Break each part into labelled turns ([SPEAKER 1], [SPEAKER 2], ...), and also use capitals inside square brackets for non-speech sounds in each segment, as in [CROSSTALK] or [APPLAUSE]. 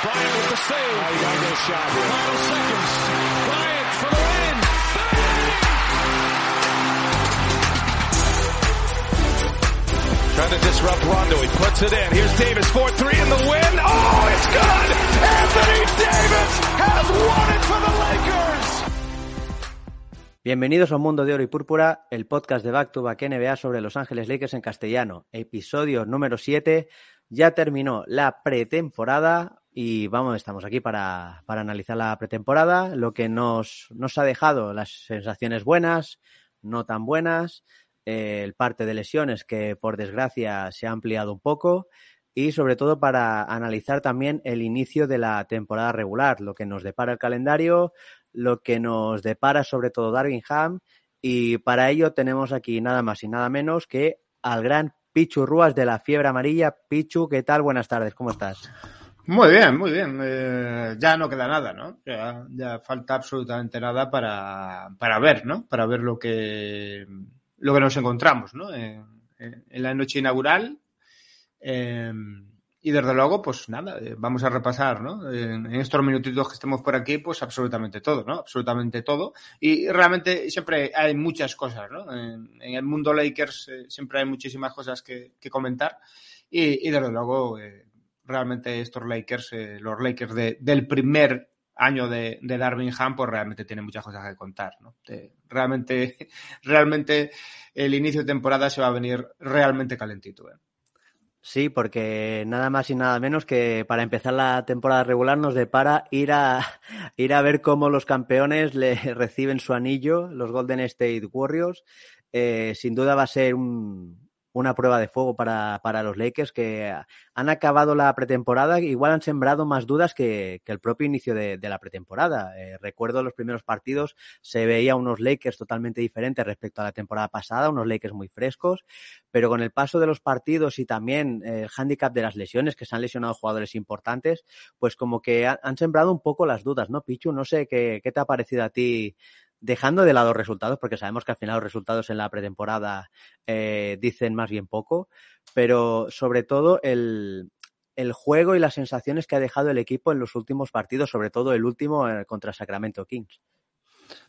[SPEAKER 1] Bryant with the save. Final seconds. Bryant for the win. Trying to disrupt Rondo. He puts it in. Here's Davis 4-3 in the win. Oh, it's good! Anthony Davis has won it for the Lakers!
[SPEAKER 2] Bienvenidos a Un Mundo de Oro y Púrpura, el podcast de Back to Back NBA sobre Los Ángeles Lakers en castellano. Episodio número 7. Ya terminó la pretemporada y vamos, estamos aquí para, para analizar la pretemporada, lo que nos, nos ha dejado las sensaciones buenas, no tan buenas, eh, el parte de lesiones que por desgracia se ha ampliado un poco y sobre todo para analizar también el inicio de la temporada regular, lo que nos depara el calendario, lo que nos depara sobre todo Darwinham y para ello tenemos aquí nada más y nada menos que al gran Pichu Ruas de la Fiebre Amarilla. Pichu, ¿qué tal? Buenas tardes, ¿cómo estás?
[SPEAKER 3] Muy bien, muy bien. Eh, ya no queda nada, ¿no? Ya, falta absolutamente nada para, para, ver, ¿no? Para ver lo que, lo que nos encontramos, ¿no? En, la noche inaugural. Eh, y desde luego, pues nada, eh, vamos a repasar, ¿no? En, estos minutitos que estemos por aquí, pues absolutamente todo, ¿no? Absolutamente todo. Y realmente siempre hay muchas cosas, ¿no? En, el mundo Lakers eh, siempre hay muchísimas cosas que, que comentar. Y, y, desde luego, realmente estos Lakers, eh, los Lakers de, del primer año de, de Darwinham, pues realmente tienen muchas cosas que contar, ¿no? Realmente, [LAUGHS] realmente el inicio de temporada se va a venir realmente calentito, ¿eh?
[SPEAKER 2] Sí, porque nada más y nada menos que para empezar la temporada regular nos depara ir a, [LAUGHS] ir a ver cómo los campeones le [LAUGHS] reciben su anillo, los Golden State Warriors. Eh, sin duda va a ser un, una prueba de fuego para, para, los Lakers que han acabado la pretemporada, igual han sembrado más dudas que, que el propio inicio de, de la pretemporada. Eh, recuerdo los primeros partidos, se veía unos Lakers totalmente diferentes respecto a la temporada pasada, unos Lakers muy frescos, pero con el paso de los partidos y también eh, el hándicap de las lesiones, que se han lesionado jugadores importantes, pues como que han, han sembrado un poco las dudas, ¿no, Pichu? No sé qué, qué te ha parecido a ti dejando de lado resultados, porque sabemos que al final los resultados en la pretemporada eh, dicen más bien poco, pero sobre todo el, el, juego y las sensaciones que ha dejado el equipo en los últimos partidos, sobre todo el último eh, contra Sacramento Kings.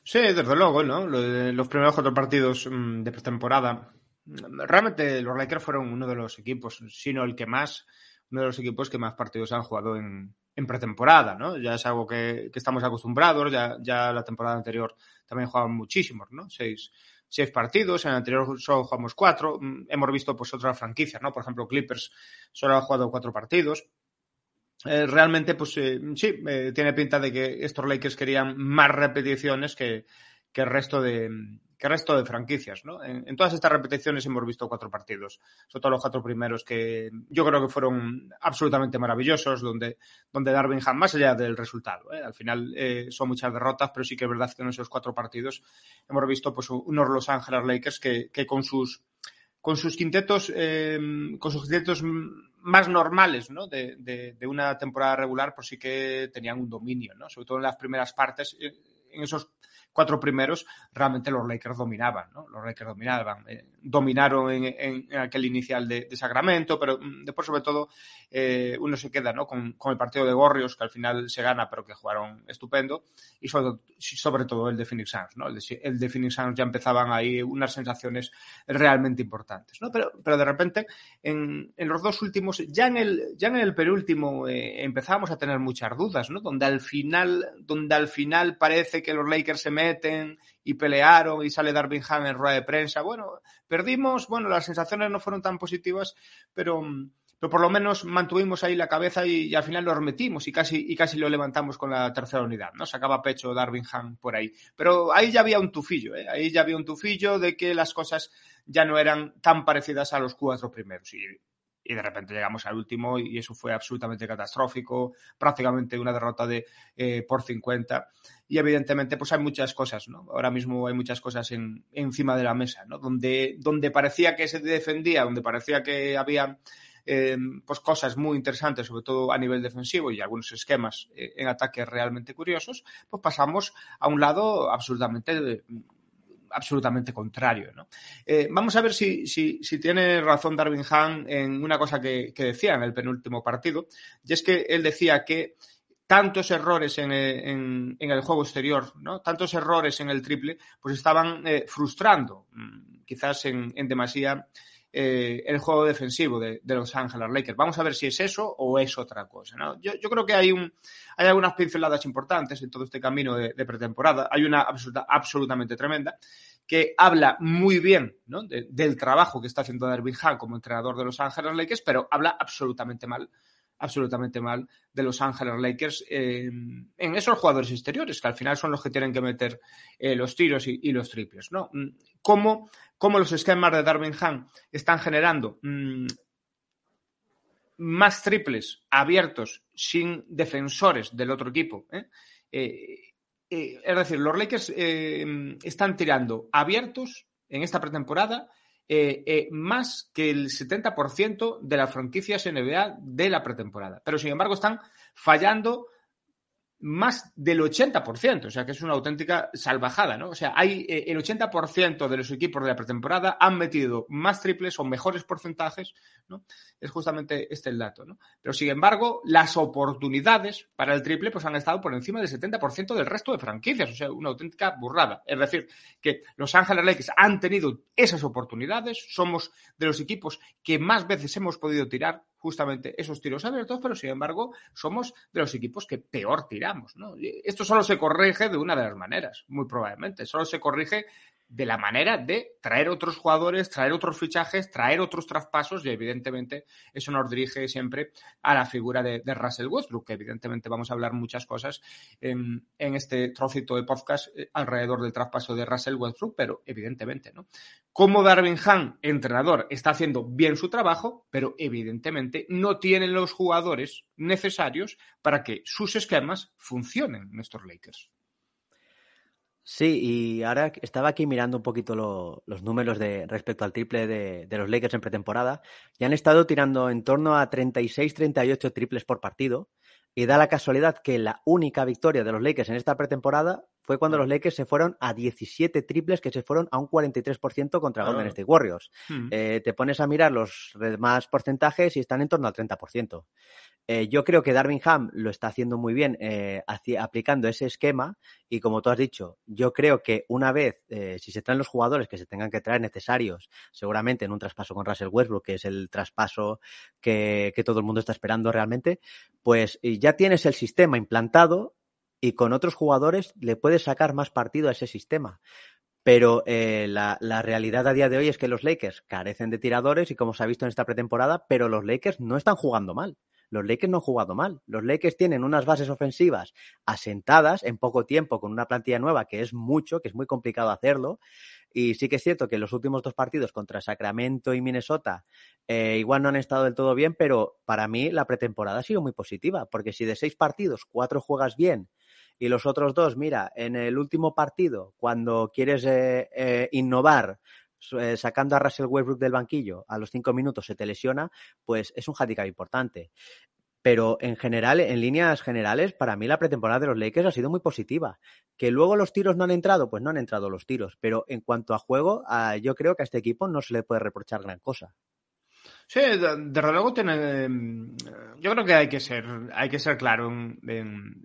[SPEAKER 3] Sí, desde luego, ¿no? Los primeros cuatro partidos mm, de pretemporada. Realmente los Lakers fueron uno de los equipos, sino el que más, uno de los equipos que más partidos han jugado en, en pretemporada, ¿no? Ya es algo que, que estamos acostumbrados, ya, ya, la temporada anterior también jugaban muchísimos, ¿no? Seis, seis partidos, en el anterior solo jugamos cuatro, hemos visto pues otras franquicias, ¿no? Por ejemplo, Clippers solo ha jugado cuatro partidos. Eh, realmente, pues eh, sí, eh, tiene pinta de que estos Lakers querían más repeticiones que, que el resto de, que resto de franquicias, ¿no? En, todas estas repeticiones hemos visto cuatro partidos, sobre todo los cuatro primeros que yo creo que fueron absolutamente maravillosos, donde, donde Darwinham, más allá del resultado, ¿eh? al final eh, son muchas derrotas, pero sí que es verdad que en esos cuatro partidos hemos visto pues unos Los Angeles Lakers que, que con sus con sus quintetos, eh, con sus quintetos más normales, ¿no? De, de, de, una temporada regular, pues sí que tenían un dominio, ¿no? Sobre todo en las primeras partes, en esos cuatro primeros, realmente los Lakers dominaban, ¿no? Los Lakers dominaban. Eh, dominaron en, en, aquel inicial de, de, Sacramento, pero mm, después, sobre todo, eh, uno se queda, ¿no? Con, con, el partido de Gorrios, que al final se gana, pero que jugaron estupendo, y sobre, sobre todo el de Phoenix Suns, ¿no? El de, el de, Phoenix Suns ya empezaban ahí unas sensaciones realmente importantes, ¿no? Pero, pero de repente, en, en los dos últimos, ya en el, ya en el penúltimo, eh, empezábamos a tener muchas dudas, ¿no? Donde al final, donde al final parece que los Lakers se meten y pelearon y sale Darwinham en rueda de prensa. Bueno, perdimos, bueno, las sensaciones no fueron tan positivas, pero, pero por lo menos mantuvimos ahí la cabeza y, al final lo metimos y casi, y casi lo levantamos con la tercera unidad, ¿no? Sacaba pecho Darwinham por ahí. Pero ahí ya había un tufillo, ¿eh? Ahí ya había un tufillo de que las cosas ya no eran tan parecidas a los cuatro primeros. Y, y de repente llegamos al último y eso fue absolutamente catastrófico, prácticamente una derrota de eh, por 50 y evidentemente pues hay muchas cosas, ¿no? Ahora mismo hay muchas cosas en, encima de la mesa, ¿no? Donde, donde parecía que se defendía, donde parecía que había eh, pues cosas muy interesantes, sobre todo a nivel defensivo y algunos esquemas eh, en ataques realmente curiosos, pues pasamos a un lado absolutamente absolutamente contrario. ¿no? Eh, vamos a ver si, si, tiene razón Darwin Han en una cosa que, que, decía en el penúltimo partido, y es que él decía que tantos errores en, en, en el juego exterior, ¿no? tantos errores en el triple, pues estaban eh, frustrando, mm, quizás en, en demasía eh, el juego defensivo de, Los Ángeles Lakers. Vamos a ver si es eso o es otra cosa. Yo, creo que hay, un, hay algunas pinceladas importantes en todo este camino de, pretemporada. Hay una absoluta, absolutamente tremenda que habla muy bien del trabajo que está haciendo Darvin Ham como entrenador de Los Ángeles Lakers, pero habla absolutamente mal absolutamente mal de Los Ángeles Lakers eh, en esos jugadores exteriores, que al final son los que tienen que meter eh, los tiros y, los triples, ¿no? ¿Cómo, cómo los esquemas de Darwin Ham están generando mmm, más triples abiertos sin defensores del otro equipo? ¿eh? es decir, los Lakers están tirando abiertos en esta pretemporada eh, eh, más que el 70% de las franquicias NBA de la pretemporada. Pero sin embargo están fallando más del 80%, o sea que es una auténtica salvajada, ¿no? O sea, hay eh, el 80% de los equipos de la pretemporada han metido más triples o mejores porcentajes, ¿no? Es justamente este el dato, ¿no? Pero sin embargo, las oportunidades para el triple pues han estado por encima del 70% del resto de franquicias, o sea, una auténtica burrada. Es decir, que Los Ángeles Lakers han tenido esas oportunidades, somos de los equipos que más veces hemos podido tirar justamente esos tiros abiertos, pero sin embargo somos de los equipos que peor tiramos. ¿no? Esto solo se corrige de una de las maneras, muy probablemente. Solo se corrige de la manera de traer otros jugadores, traer otros fichajes, traer otros traspasos y evidentemente eso nos dirige siempre a la figura de, Russell Westbrook, que evidentemente vamos a hablar muchas cosas en, en, este trocito de podcast eh, alrededor del traspaso de Russell Westbrook, pero evidentemente, ¿no? Como Darwin Han, entrenador, está haciendo bien su trabajo, pero evidentemente no tienen los jugadores necesarios para que sus esquemas funcionen en estos Lakers.
[SPEAKER 2] Sí, y ahora estaba aquí mirando un poquito lo, los números de respecto al triple de, de, los Lakers en pretemporada y han estado tirando en torno a 36-38 triples por partido y da la casualidad que la única victoria de los Lakers en esta pretemporada fue cuando los Lakers se fueron a 17 triples que se fueron a un 43% contra Golden State Warriors. Eh, te pones a mirar los demás porcentajes y están en torno al 30%. Eh, yo creo que Darwin Ham lo está haciendo muy bien eh, aplicando ese esquema y como tú has dicho, yo creo que una vez, eh, si se traen los jugadores que se tengan que traer necesarios, seguramente en un traspaso con Russell Westbrook, que es el traspaso que, todo el mundo está esperando realmente, pues ya tienes el sistema implantado y con otros jugadores le puedes sacar más partido a ese sistema. Pero la, realidad a día de hoy es que los Lakers carecen de tiradores y como se ha visto en esta pretemporada, pero los Lakers no están jugando mal los Lakers no han jugado mal. Los Lakers tienen unas bases ofensivas asentadas en poco tiempo con una plantilla nueva que es mucho, que es muy complicado hacerlo. Y sí que es cierto que los últimos dos partidos contra Sacramento y Minnesota eh, igual no han estado del todo bien, pero para mí la pretemporada ha sido muy positiva, porque si de seis partidos cuatro juegas bien y los otros dos, mira, en el último partido, cuando quieres eh, eh, innovar, eh, sacando a Russell Westbrook del banquillo a los cinco minutos se te lesiona, pues es un handicap importante. Pero en general, en líneas generales, para mí la pretemporada de los Lakers ha sido muy positiva. Que luego los tiros no han entrado, pues no han entrado los tiros. Pero en cuanto a juego, yo creo que a este equipo no se le puede reprochar gran cosa.
[SPEAKER 3] Sí, desde luego tiene. Yo creo que hay que ser, hay que ser claro en,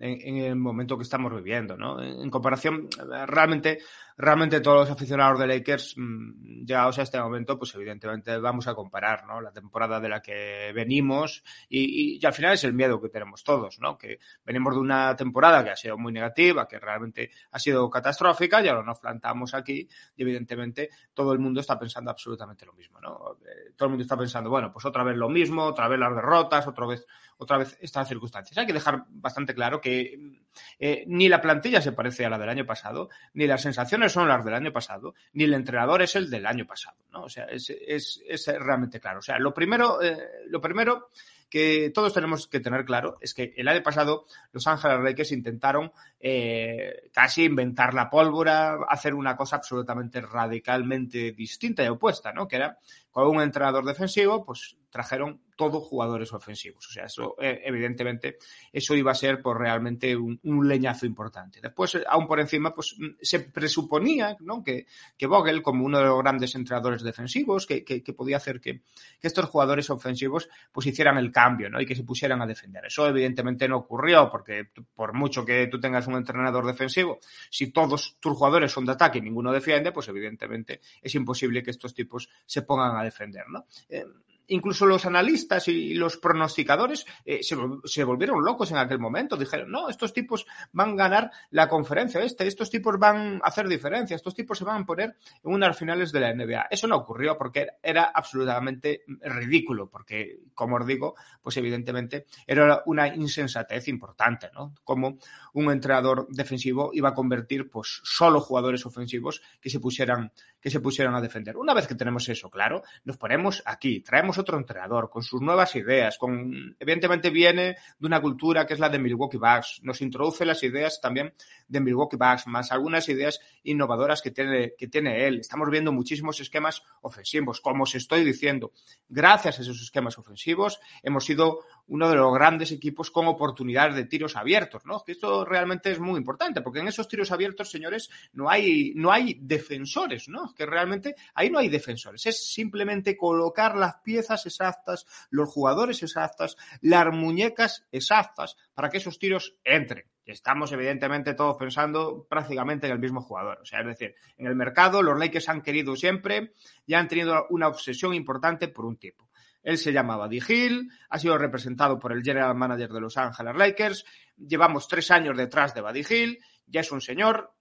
[SPEAKER 3] en el momento que estamos viviendo, ¿no? En comparación, realmente realmente todos los aficionados de Lakers, mmm, llegados a este momento, pues evidentemente vamos a comparar, ¿no? La temporada de la que venimos y, y, y, al final es el miedo que tenemos todos, ¿no? Que venimos de una temporada que ha sido muy negativa, que realmente ha sido catastrófica y ahora nos plantamos aquí y evidentemente todo el mundo está pensando absolutamente lo mismo, ¿no? Eh, todo el mundo está pensando, bueno, pues otra vez lo mismo, otra vez las derrotas, otra vez otra vez estas circunstancias. Hay que dejar bastante claro que eh, ni la plantilla se parece a la del año pasado, ni las sensaciones son las del año pasado, ni el entrenador es el del año pasado, ¿no? O sea, es, es, es realmente claro. O sea, lo primero, eh, lo primero que todos tenemos que tener claro es que el año pasado los Ángeles Lakers intentaron eh, casi inventar la pólvora, hacer una cosa absolutamente radicalmente distinta y opuesta, ¿no? Que era con un entrenador defensivo, pues trajeron todos jugadores ofensivos. O sea, eso eh, evidentemente eso iba a ser pues, realmente un, leñazo importante. Después, eh, aún por encima, pues mm, se presuponía ¿no? que, que Vogel, como uno de los grandes entrenadores defensivos, que, que, podía hacer que, estos jugadores ofensivos pues hicieran el cambio ¿no? y que se pusieran a defender. Eso evidentemente no ocurrió, porque por mucho que tú tengas un entrenador defensivo, si todos tus jugadores son de ataque y ninguno defiende, pues evidentemente es imposible que estos tipos se pongan a defender. ¿no? Eh, incluso los analistas y los pronosticadores eh, se, volvieron locos en aquel momento. Dijeron, no, estos tipos van a ganar la conferencia este, estos tipos van a hacer diferencia, estos tipos se van a poner en unas finales de la NBA. Eso no ocurrió porque era absolutamente ridículo, porque, como os digo, pues evidentemente era una insensatez importante, ¿no? Como un entrenador defensivo iba a convertir pues solo jugadores ofensivos que se pusieran, que se pusieran a defender. Una vez que tenemos eso claro, nos ponemos aquí, traemos otro entrenador, con sus nuevas ideas, con evidentemente viene de una cultura que es la de Milwaukee Bucks, nos introduce las ideas también de Milwaukee Bucks, más algunas ideas innovadoras que tiene, que tiene él. Estamos viendo muchísimos esquemas ofensivos, como os estoy diciendo. Gracias a esos esquemas ofensivos hemos sido uno de los grandes equipos con oportunidades de tiros abiertos, ¿no? Que esto realmente es muy importante, porque en esos tiros abiertos, señores, no hay, no hay defensores, ¿no? Que realmente ahí no hay defensores, es simplemente colocar las piezas exactas, los jugadores exactas, las muñecas exactas para que esos tiros entren. Estamos evidentemente todos pensando prácticamente en el mismo jugador. O sea, es decir, en el mercado los Lakers han querido siempre y han tenido una obsesión importante por un tipo. Él se llama Buddy Hill, ha sido representado por el general manager de Los Ángeles Lakers. Llevamos tres años detrás de Buddy Hill. Ya es un señor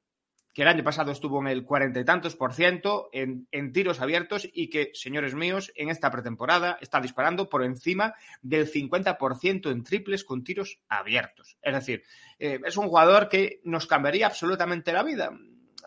[SPEAKER 3] que el año pasado estuvo en el cuarenta y tantos por ciento en, tiros abiertos y que, señores míos, en esta pretemporada está disparando por encima del 50% en triples con tiros abiertos. Es decir, eh, es un jugador que nos cambiaría absolutamente la vida.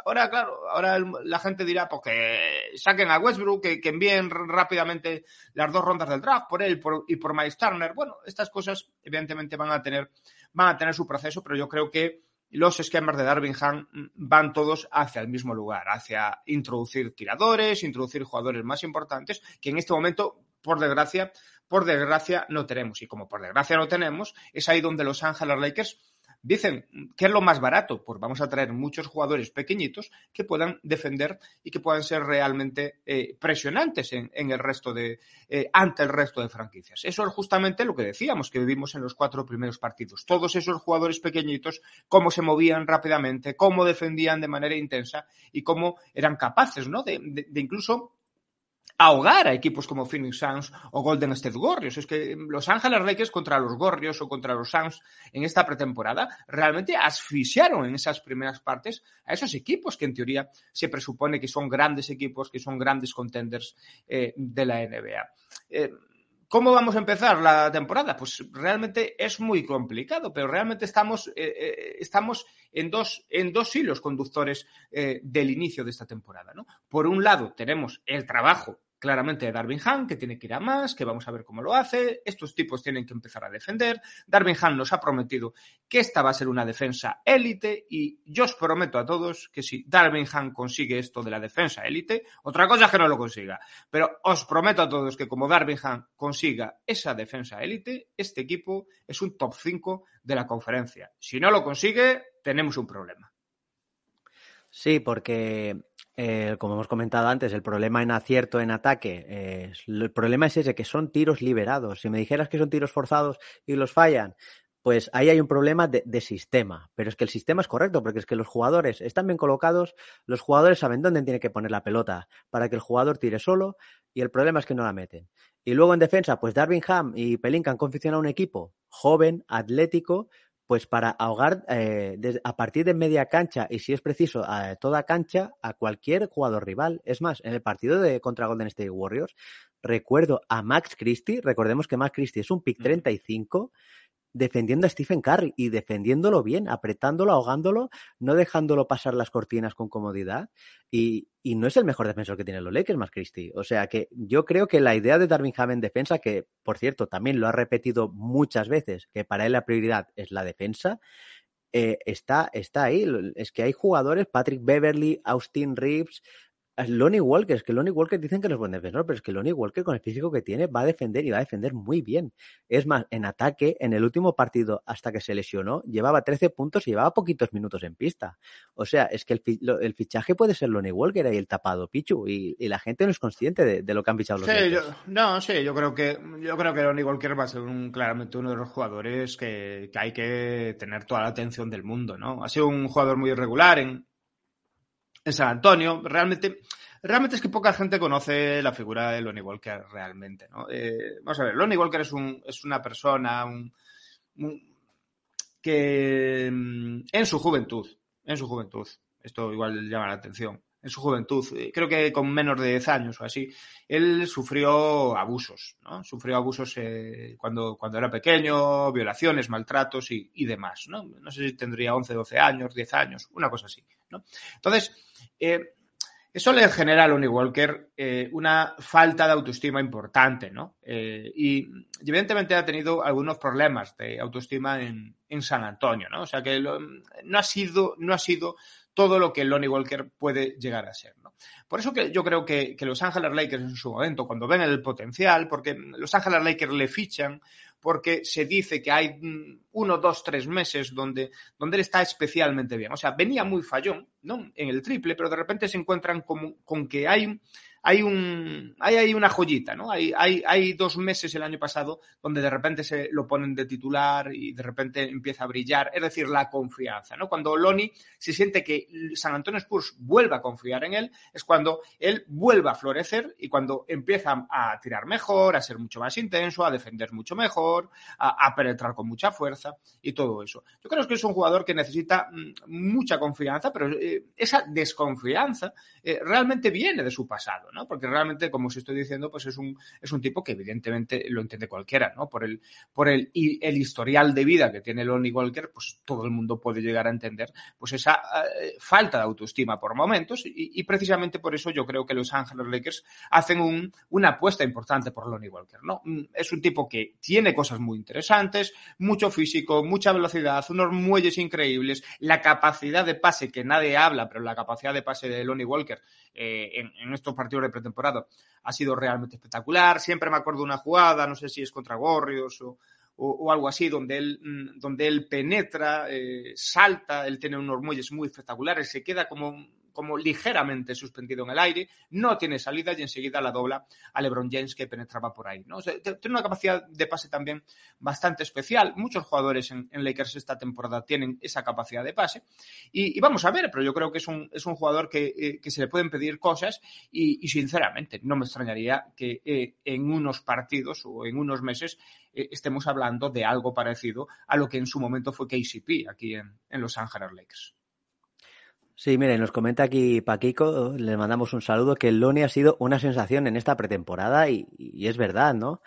[SPEAKER 3] Ahora, claro, ahora la gente dirá pues, que saquen a Westbrook, que, envíen rápidamente las dos rondas del draft por él y por Miles Turner. Bueno, estas cosas evidentemente van a tener, van a tener su proceso, pero yo creo que los esquemas de Darvingham van todos hacia el mismo lugar, hacia introducir tiradores, introducir jugadores más importantes, que en este momento, por desgracia, por desgracia no tenemos. Y como por desgracia no tenemos, es ahí donde Los Ángeles Lakers Dicen, ¿qué es lo más barato? Pues vamos a traer muchos jugadores pequeñitos que puedan defender y que puedan ser realmente eh, presionantes en, el resto de, eh, ante el resto de franquicias. Eso es justamente lo que decíamos, que vivimos en los cuatro primeros partidos. Todos esos jugadores pequeñitos, cómo se movían rápidamente, cómo defendían de manera intensa y cómo eran capaces, ¿no? de incluso ahogar a equipos como Phoenix Suns o Golden State Warriors. Es que Los Ángeles Lakers contra los Warriors o contra los Suns en esta pretemporada realmente asfixiaron en esas primeras partes a esos equipos que en teoría se presupone que son grandes equipos, que son grandes contenders eh, de la NBA. Eh, ¿Cómo vamos a empezar la temporada? Pues realmente es muy complicado, pero realmente estamos, eh, estamos en, dos, en dos hilos conductores del inicio de esta temporada. ¿no? Por un lado, tenemos el trabajo claramente Darwin Han, que tiene que ir a más, que vamos a ver cómo lo hace. Estos tipos tienen que empezar a defender. Darwin Han nos ha prometido que esta va a ser una defensa élite y yo os prometo a todos que si Darwin Han consigue esto de la defensa élite, otra cosa es que no lo consiga, pero os prometo a todos que como Darwin Han consiga esa defensa élite, este equipo es un top 5 de la conferencia. Si no lo consigue, tenemos un problema.
[SPEAKER 2] Sí, porque eh, como hemos comentado antes, el problema en acierto en ataque, el problema es ese, que son tiros liberados. Si me dijeras que son tiros forzados y los fallan, pues ahí hay un problema de, sistema. Pero es que el sistema es correcto, porque es que los jugadores están bien colocados, los jugadores saben dónde tienen que poner la pelota para que el jugador tire solo, y el problema es que no la meten. Y luego en defensa, pues Darwin Ham y Pelinka han confeccionado un equipo joven, atlético, pues para ahogar eh, a partir de media cancha y si es preciso a toda cancha a cualquier jugador rival. Es más, en el partido de contra Golden State Warriors recuerdo a Max Christie, recordemos que Max Christie es un pick 35 defendiendo a Stephen Curry y defendiéndolo bien, apretándolo, ahogándolo, no dejándolo pasar las cortinas con comodidad. Y, no es el mejor defensor que tiene los Lakers, más Christie. O sea que yo creo que la idea de Darwin Ham en defensa, que por cierto también lo ha repetido muchas veces, que para él la prioridad es la defensa, eh, está, está ahí. Es que hay jugadores, Patrick Beverly, Austin Reeves, Lonnie Walker, es que Lonnie Walker dicen que no es buen defensor, pero es que Lonnie Walker con el físico que tiene va a defender y va a defender muy bien. Es más, en ataque, en el último partido hasta que se lesionó, llevaba 13 puntos y llevaba poquitos minutos en pista. O sea, es que el, fichaje puede ser Lonnie Walker y el tapado Pichu y, la gente no es consciente de, lo que han fichado los
[SPEAKER 3] sí, No, sí, yo creo que yo creo que Lonnie Walker va a ser un, claramente uno de los jugadores que, que hay que tener toda la atención del mundo, ¿no? Ha sido un jugador muy irregular en en San Antonio. Realmente, realmente es que poca gente conoce la figura de Lonnie Walker realmente, ¿no? Eh, vamos a ver, Lonnie Walker es, un, es una persona que mm, en su juventud, en su juventud, esto igual llama la atención, en su juventud, eh, creo que con menos de 10 años o así, él sufrió abusos, ¿no? Sufrió abusos eh, cuando, cuando era pequeño, violaciones, maltratos y, demás, ¿no? No sé si tendría 11, 12 años, 10 años, una cosa así, ¿no? Entonces, eh, eso le genera a Lonnie Walker una falta de autoestima importante, ¿no? Y, evidentemente ha tenido algunos problemas de autoestima en, San Antonio, ¿no? O sea que no, ha sido, no ha sido todo lo que Lonnie Walker puede llegar a ser, ¿no? Por eso que yo creo que, que Los Angeles Lakers en su momento, cuando ven el potencial, porque Los Angeles Lakers le fichan porque se dice que hay uno, dos, tres meses donde, donde él está especialmente bien. O sea, venía muy fallón, ¿no? En el triple, pero de repente se encuentran con que hay hay un hay, hay una joyita, ¿no? Hay, hay, dos meses el año pasado donde de repente se lo ponen de titular y de repente empieza a brillar, es decir, la confianza, ¿no? Cuando Loni se siente que San Antonio Spurs vuelva a confiar en él, es cuando él vuelva a florecer y cuando empieza a tirar mejor, a ser mucho más intenso, a defender mucho mejor, a, penetrar con mucha fuerza y todo eso. Yo creo que es un jugador que necesita mm, mucha confianza, pero eh, esa desconfianza eh, realmente viene de su pasado, porque realmente, como os estoy diciendo, pues es un, es un tipo que evidentemente lo entiende cualquiera, ¿no? Por el, por el, el historial de vida que tiene Lonnie Walker, pues todo el mundo puede llegar a entender, pues esa eh, falta de autoestima por momentos y, precisamente por eso yo creo que los Angeles Lakers hacen un, una apuesta importante por Lonnie Walker, ¿no? Mm, es un tipo que tiene cosas muy interesantes, mucho físico, mucha velocidad, unos muelles increíbles, la capacidad de pase que nadie habla, pero la capacidad de pase de Lonnie Walker eh, en, en, estos partidos pretemporada ha sido realmente espectacular. Siempre me acuerdo de una jugada, no sé si es contra Gorrios o, o, algo así, donde él, mm, donde él penetra, eh, salta, él tiene unos muelles muy espectaculares, se queda como como ligeramente suspendido en el aire, no tiene salida y enseguida la dobla a LeBron James que penetraba por ahí. ¿no? tiene una capacidad de pase también bastante especial. Muchos jugadores en, Lakers esta temporada tienen esa capacidad de pase. Y, vamos a ver, pero yo creo que es un, es un jugador que, eh, se le pueden pedir cosas y, sinceramente no me extrañaría que eh, en unos partidos o en unos meses eh, estemos hablando de algo parecido a lo que en su momento fue KCP aquí en, en Los Ángeles Lakers.
[SPEAKER 2] Sí, mire, nos comenta aquí Paquico, le mandamos un saludo, que el Loni ha sido una sensación en esta pretemporada y, es verdad, ¿no?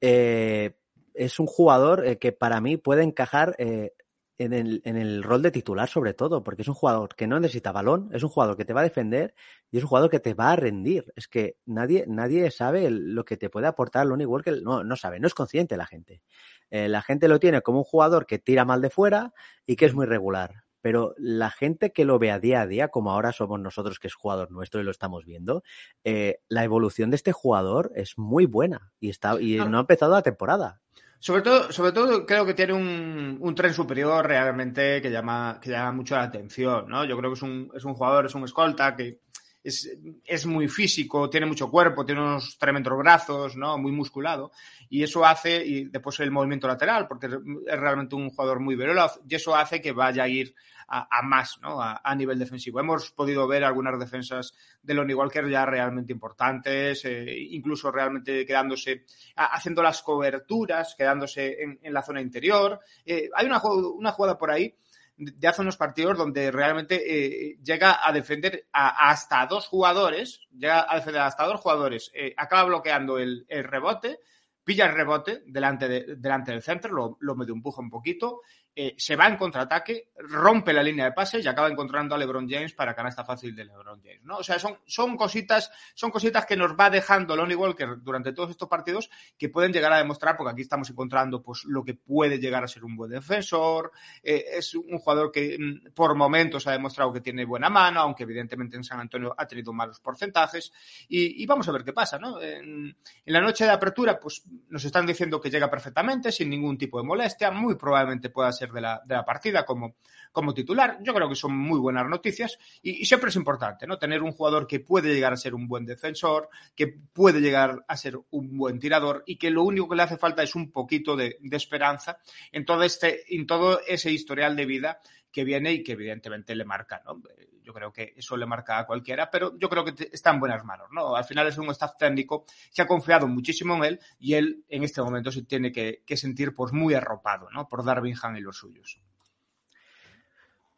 [SPEAKER 2] Eh, es un jugador eh, que para mí puede encajar eh, en, el, en el rol de titular sobre todo, porque es un jugador que no necesita balón, es un jugador que te va a defender y es un jugador que te va a rendir. Es que nadie, nadie sabe lo que te puede aportar Lonnie Walker, no, no sabe, no es consciente la gente. la gente lo tiene como un jugador que tira mal de fuera y que es muy regular pero la gente que lo ve a día a día, como ahora somos nosotros que es jugador nuestro y lo estamos viendo, eh, la evolución de este jugador es muy buena y, está, y no, ha empezado la temporada.
[SPEAKER 3] Sobre todo, sobre todo creo que tiene un, un, tren superior realmente que llama, que llama mucho la atención, ¿no? Yo creo que es un, es un jugador, es un escolta que es, es, muy físico, tiene mucho cuerpo, tiene unos tremendos brazos, ¿no? Muy musculado. Y eso hace, y después el movimiento lateral, porque es realmente un jugador muy veloz, y eso hace que vaya a ir a, más, ¿no? A, nivel defensivo. Hemos podido ver algunas defensas de Lonnie Walker ya realmente importantes, eh, incluso realmente quedándose, haciendo las coberturas, quedándose en, la zona interior. Eh, hay una, una jugada por ahí de hace unos partidos donde realmente eh, llega a defender a, hasta dos jugadores, llega a defender hasta dos jugadores, eh, acaba bloqueando el, rebote, pilla el rebote delante, de, delante del centro, lo, lo medio empuja un poquito, eh, se va en contraataque, rompe la línea de pase y acaba encontrando a LeBron James para canasta fácil de LeBron James, ¿no? O sea, son, son cositas, son cositas que nos va dejando Lonnie Walker durante todos estos partidos que pueden llegar a demostrar, porque aquí estamos encontrando pues lo que puede llegar a ser un buen defensor, eh, es un jugador que mm, por momentos ha demostrado que tiene buena mano, aunque evidentemente en San Antonio ha tenido malos porcentajes, y, y vamos a ver qué pasa, ¿no? En, en la noche de apertura, pues nos están diciendo que llega perfectamente, sin ningún tipo de molestia, muy probablemente pueda ser de la, de la partida como, como titular. Yo creo que son muy buenas noticias y, siempre es importante, ¿no? Tener un jugador que puede llegar a ser un buen defensor, que puede llegar a ser un buen tirador y que lo único que le hace falta es un poquito de, de esperanza en todo, este, en todo ese historial de vida que viene y que evidentemente le marca, ¿no? Yo creo que eso le marca a cualquiera, pero yo creo que está en buenas manos, ¿no? Al final es un staff técnico que ha confiado muchísimo en él y él en este momento se tiene que, que sentir pues muy arropado, ¿no? Por Darvingham y los suyos.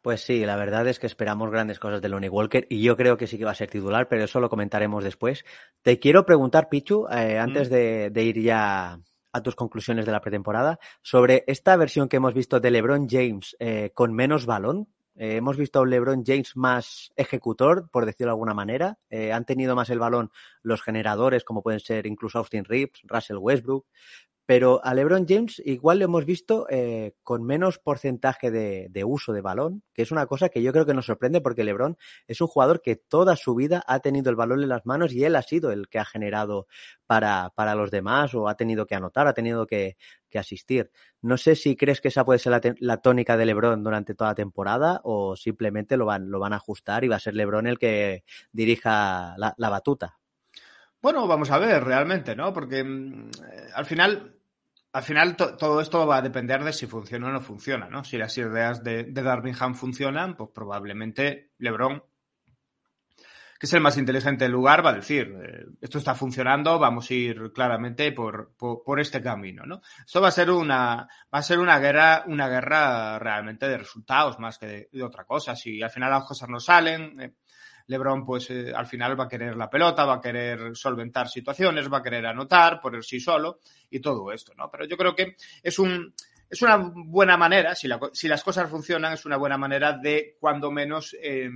[SPEAKER 2] Pues sí, la verdad es que esperamos grandes cosas de Lonnie Walker y yo creo que sí que va a ser titular, pero eso lo comentaremos después. Te quiero preguntar, Pichu, eh, antes de, de ir ya a tus conclusiones de la pretemporada sobre esta versión que hemos visto de LeBron James eh, con menos balón. Eh, hemos visto a un LeBron James más ejecutor, por decirlo de alguna manera. Eh, han tenido más el balón los generadores, como pueden ser incluso Austin Reeves, Russell Westbrook, pero a LeBron James igual lo hemos visto eh, con menos porcentaje de, uso de balón, que es una cosa que yo creo que nos sorprende porque LeBron es un jugador que toda su vida ha tenido el balón en las manos y él ha sido el que ha generado para, para los demás o ha tenido que anotar, ha tenido que, que asistir. No sé si crees que esa puede ser la, la, tónica de LeBron durante toda la temporada o simplemente lo van, lo van a ajustar y va a ser LeBron el que dirija la batuta.
[SPEAKER 3] Bueno, vamos a ver realmente, ¿no? Porque eh, al final, al final to todo esto va a depender de si funciona o no funciona, ¿no? Si las ideas de, de Darvingham funcionan, pues probablemente LeBron, que es el más inteligente del lugar, va a decir, eh, esto está funcionando, vamos a ir claramente por, por, este camino, ¿no? Esto va a ser una, va a ser una guerra, una guerra realmente de resultados más que de, de otra cosa. Si al final las cosas no salen, eh, LeBron, pues eh, al final va a querer la pelota, va a querer solventar situaciones, va a querer anotar por el sí solo y todo esto, ¿no? Pero yo creo que es un, es una buena manera, si, la, si las cosas funcionan, es una buena manera de, cuando menos, eh,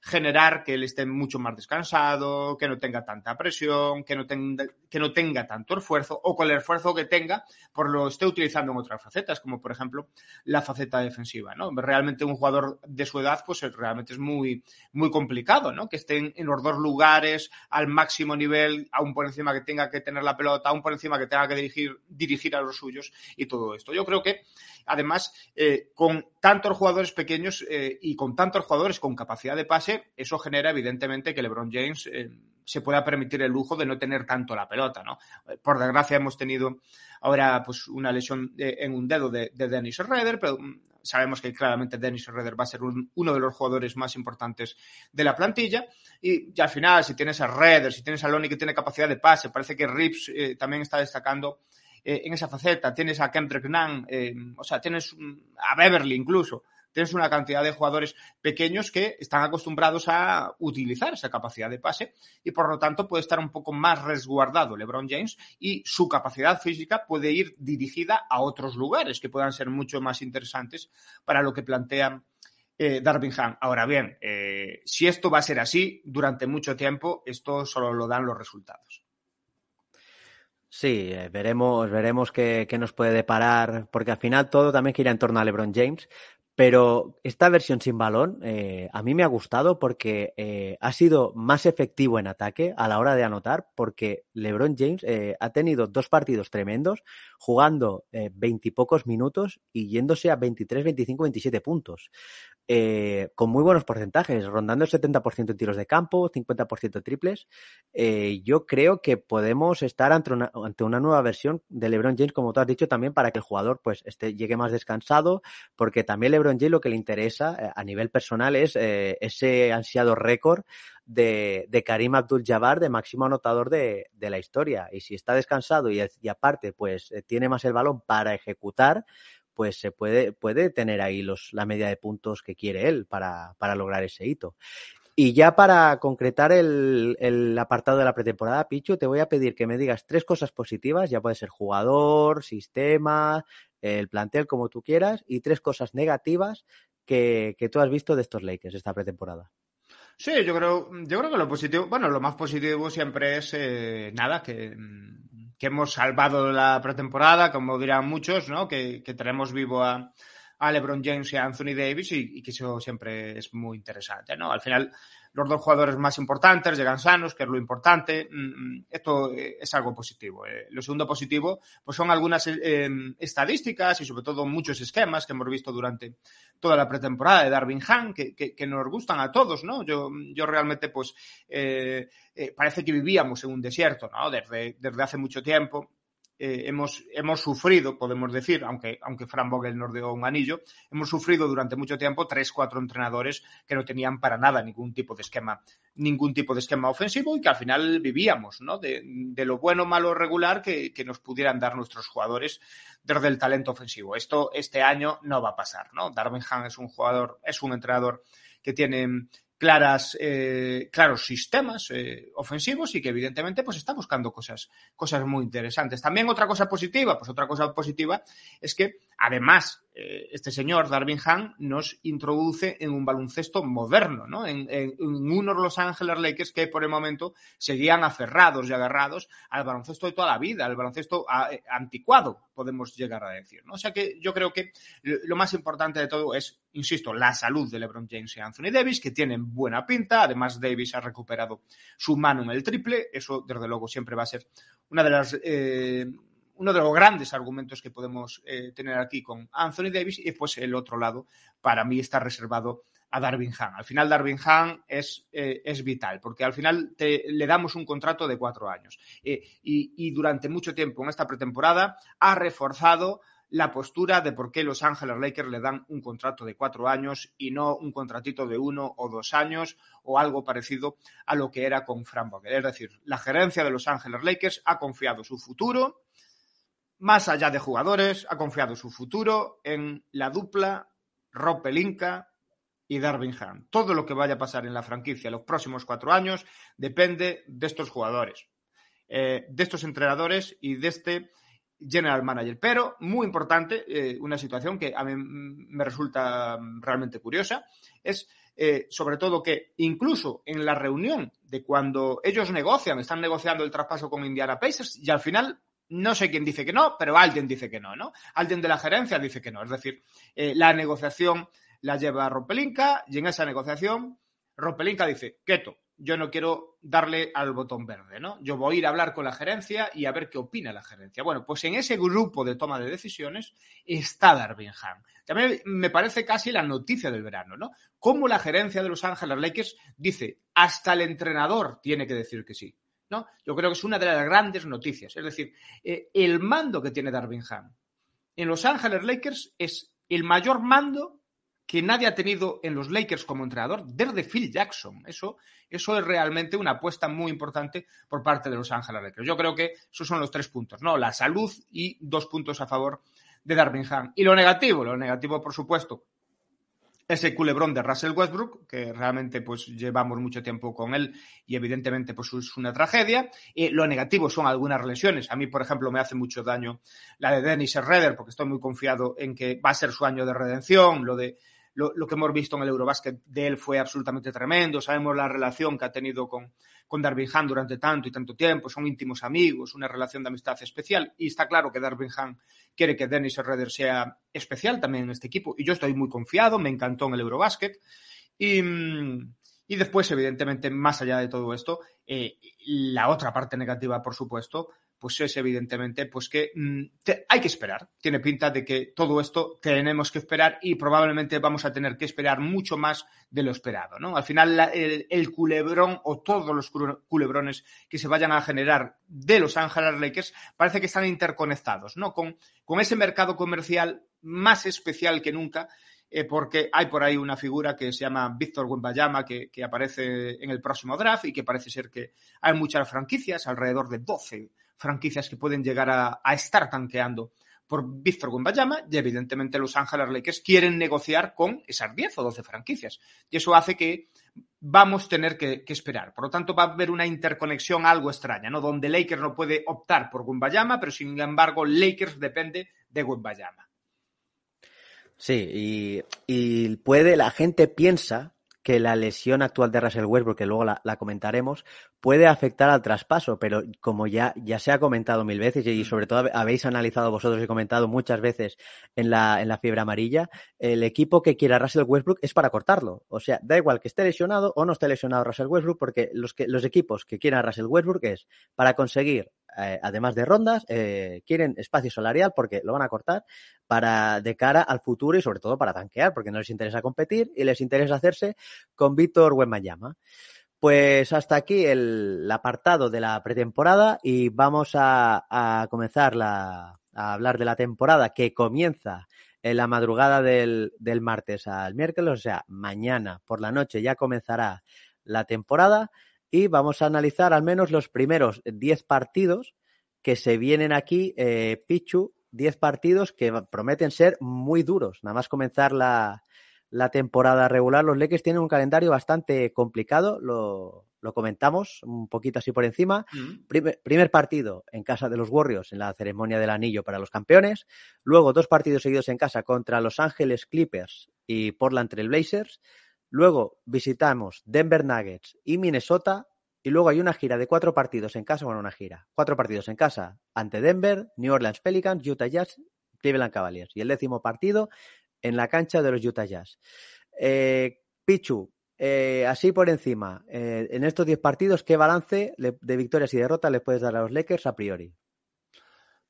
[SPEAKER 3] generar que él esté mucho más descansado, que no tenga tanta presión, que no, tenga, que no tenga tanto esfuerzo o con el esfuerzo que tenga, por lo esté utilizando en otras facetas, como por ejemplo la faceta defensiva, ¿no? Realmente un jugador de su edad, pues realmente es muy, muy complicado, ¿no? Que estén en los dos lugares al máximo nivel, aún por encima que tenga que tener la pelota, aún por encima que tenga que dirigir, dirigir a los suyos y todo esto. Yo creo que, además, eh, con tantos jugadores pequeños eh, y con tantos jugadores con capacidad de pase, eso genera evidentemente que LeBron James eh, se pueda permitir el lujo de no tener tanto la pelota, ¿no? Por desgracia hemos tenido ahora pues una lesión de, en un dedo de, de, Dennis Redder, pero mm, sabemos que claramente Dennis Redder va a ser un, uno de los jugadores más importantes de la plantilla. Y, y, al final si tienes a Redder, si tienes a Lonnie que tiene capacidad de pase, parece que Rips eh, también está destacando eh, en esa faceta, tienes a Kendrick Nunn, eh, o sea, tienes a Beverly incluso, tienes una cantidad de jugadores pequeños que están acostumbrados a utilizar esa capacidad de pase y por lo tanto puede estar un poco más resguardado LeBron James y su capacidad física puede ir dirigida a otros lugares que puedan ser mucho más interesantes para lo que plantean eh, Darvingham. Ahora bien, eh, si esto va a ser así durante mucho tiempo, esto solo lo dan los resultados.
[SPEAKER 2] Sí, eh, veremos, veremos qué, qué, nos puede deparar, porque al final todo también gira en torno a LeBron James, pero esta versión sin balón eh, a mí me ha gustado porque eh, ha sido más efectivo en ataque a la hora de anotar porque LeBron James eh, ha tenido dos partidos tremendos jugando veintipocos minutos y yéndose a 23, 25, 27 puntos. Eh, con muy buenos porcentajes, rondando el 70% en tiros de campo, 50% triples. Eh, yo creo que podemos estar ante una, nueva versión de LeBron James, como tú has dicho, también para que el jugador pues este, llegue más descansado, porque también LeBron James lo que le interesa eh, a nivel personal es ese ansiado récord de, de, Karim Abdul-Jabbar de máximo anotador de, la historia. Y si está descansado y, aparte pues tiene más el balón para ejecutar, pues se puede, puede tener ahí los, la media de puntos que quiere él para, para lograr ese hito. Y ya para concretar el, el, apartado de la pretemporada, Pichu, te voy a pedir que me digas tres cosas positivas, ya puede ser jugador, sistema, el plantel, como tú quieras, y tres cosas negativas que, que tú has visto de estos Lakers esta pretemporada.
[SPEAKER 3] Sí, yo creo, yo creo que lo positivo, bueno, lo más positivo siempre es eh, nada, que, que, hemos salvado la pretemporada, como dirán muchos, ¿no? Que, que tenemos vivo a, a LeBron James y a Anthony Davis y, y, que eso siempre es muy interesante, ¿no? Al final, los dos jugadores más importantes llegan sanos, que es lo importante. Mm, mm, esto eh, es algo positivo. Eh. Lo segundo positivo, pues son algunas eh, estadísticas y sobre todo muchos esquemas que hemos visto durante toda la pretemporada de Darwin Han, que, que, nos gustan a todos, ¿no? Yo, yo realmente, pues, parece que vivíamos en un desierto, ¿no? Desde, desde hace mucho tiempo eh, hemos, hemos sufrido, podemos decir, aunque, aunque Fran Vogel nos dio un anillo, hemos sufrido durante mucho tiempo tres, cuatro entrenadores que no tenían para nada ningún tipo de esquema, ningún tipo de esquema ofensivo y que al final vivíamos, ¿no? De, de lo bueno, malo, regular que, que, nos pudieran dar nuestros jugadores desde el talento ofensivo. Esto este año no va a pasar, ¿no? Darwin Han es un jugador, es un entrenador que tiene claras, eh, claros sistemas eh, ofensivos y que evidentemente pues está buscando cosas, cosas muy interesantes. También otra cosa positiva, pues otra cosa positiva es que además este señor, Darwin Han, nos introduce en un baloncesto moderno, ¿no? En, unos Los Ángeles Lakers que por el momento seguían aferrados y agarrados al baloncesto de toda la vida, al baloncesto eh, anticuado, podemos llegar a decir, ¿no? O sea que yo creo que lo más importante de todo es, insisto, la salud de LeBron James y Anthony Davis, que tienen buena pinta, además Davis ha recuperado su mano en el triple, eso desde luego siempre va a ser una de las... Eh, uno de los grandes argumentos que podemos eh, tener aquí con Anthony Davis y pues el otro lado para mí está reservado a Darwin Han. Al final Darwin Han es, eh, es vital porque al final le damos un contrato de cuatro años eh, y, durante mucho tiempo en esta pretemporada ha reforzado la postura de por qué Los Ángeles Lakers le dan un contrato de cuatro años y no un contratito de uno o dos años o algo parecido a lo que era con Frank Vogel. Es decir, la gerencia de Los Ángeles Lakers ha confiado su futuro más allá de jugadores, ha confiado su futuro en la dupla Rob Pelinka y Darwin Han. Todo lo que vaya a pasar en la franquicia los próximos cuatro años depende de estos jugadores, eh, de estos entrenadores y de este general manager. Pero, muy importante, eh, una situación que a mí me resulta realmente curiosa, es eh, sobre todo que incluso en la reunión de cuando ellos negocian, están negociando el traspaso con Indiana Pacers y al final no sé quién dice que no, pero alguien dice que no, ¿no? Alguien de la gerencia dice que no. Es decir, eh, la negociación la lleva Ropelinka y en esa negociación Ropelinka dice, quieto, yo no quiero darle al botón verde, ¿no? Yo voy a ir a hablar con la gerencia y a ver qué opina la gerencia. Bueno, pues en ese grupo de toma de decisiones está Darwin Han. También me parece casi la noticia del verano, ¿no? Cómo la gerencia de Los Ángeles Lakers dice, hasta el entrenador tiene que decir que sí. ¿No? Yo creo que es una de las grandes noticias. Es decir, eh, el mando que tiene Darwin Ham en Los Ángeles Lakers es el mayor mando que nadie ha tenido en los Lakers como entrenador desde Phil Jackson. Eso, eso es realmente una apuesta muy importante por parte de Los Ángeles Lakers. Yo creo que esos son los tres puntos, ¿no? La salud y dos puntos a favor de Darwin Ham. Y lo negativo, lo negativo, por supuesto, ese culebrón de Russell Westbrook, que realmente pues llevamos mucho tiempo con él y evidentemente pues es una tragedia. Y lo negativo son algunas lesiones. A mí, por ejemplo, me hace mucho daño la de Dennis Schroeder, porque estoy muy confiado en que va a ser su año de redención. Lo de lo, que hemos visto en el Eurobasket de él fue absolutamente tremendo. Sabemos la relación que ha tenido con, con Darvin Han durante tanto y tanto tiempo. Son íntimos amigos, una relación de amistad especial. Y está claro que Darvin Han quiere que Dennis Schroeder sea especial también en este equipo. Y yo estoy muy confiado, me encantó en el Eurobasket. Y, y después, evidentemente, más allá de todo esto, eh, la otra parte negativa, por supuesto, pues es evidentemente pues que te, hay que esperar. Tiene pinta de que todo esto tenemos que esperar y probablemente vamos a tener que esperar mucho más de lo esperado. ¿no? Al final el, culebrón o todos los culebrones que se vayan a generar de Los Ángeles Lakers parece que están interconectados ¿no? con, con ese mercado comercial más especial que nunca eh, porque hay por ahí una figura que se llama Víctor Wembayama que, que, aparece en el próximo draft y que parece ser que hay muchas franquicias, alrededor de 12 franquicias que pueden llegar a, a estar tanqueando por Víctor Wembayama y evidentemente Los Ángeles Lakers quieren negociar con esas 10 o 12 franquicias. Y eso hace que vamos a tener que, esperar. Por lo tanto, va a haber una interconexión algo extraña, ¿no? Donde Lakers no puede optar por Wimbayama, pero sin embargo, Lakers depende de Wimbayama.
[SPEAKER 2] Sí, y, puede, la gente piensa que la lesión actual de Russell Westbrook, que luego la, comentaremos, puede afectar al traspaso, pero como ya, ya se ha comentado mil veces y sobre todo habéis analizado vosotros y comentado muchas veces en la, en la fiebre amarilla, el equipo que quiera Russell Westbrook es para cortarlo. O sea, da igual que esté lesionado o no esté lesionado Russell Westbrook, porque los, que, los equipos que quieran Russell Westbrook es para conseguir eh, además de rondas, eh, quieren espacio salarial porque lo van a cortar para de cara al futuro y sobre todo para tanquear, porque no les interesa competir y les interesa hacerse con Víctor Wembanyama. Pues hasta aquí el, apartado de la pretemporada y vamos a, comenzar a hablar de la temporada que comienza en la madrugada del, del martes al miércoles, o sea, mañana por la noche ya comenzará la temporada y vamos a analizar al menos los primeros 10 partidos que se vienen aquí, eh, Pichu, 10 partidos que prometen ser muy duros. Nada más comenzar la, temporada regular, los Lakers tienen un calendario bastante complicado, lo, comentamos un poquito así por encima. Mm. Primer, primer, partido en casa de los Warriors en la ceremonia del anillo para los campeones. Luego dos partidos seguidos en casa contra Los Ángeles Clippers y Portland Trail Blazers. Luego visitamos Denver Nuggets y Minnesota. Y luego hay una gira de cuatro partidos en casa, bueno, una gira. Cuatro partidos en casa ante Denver, New Orleans Pelicans, Utah Jazz, Cleveland Cavaliers. Y el décimo partido en la cancha de los Utah Jazz. Eh, Pichu, eh, así por encima, eh, en estos diez partidos, ¿qué balance de victorias y derrotas le puedes dar a los Lakers a priori?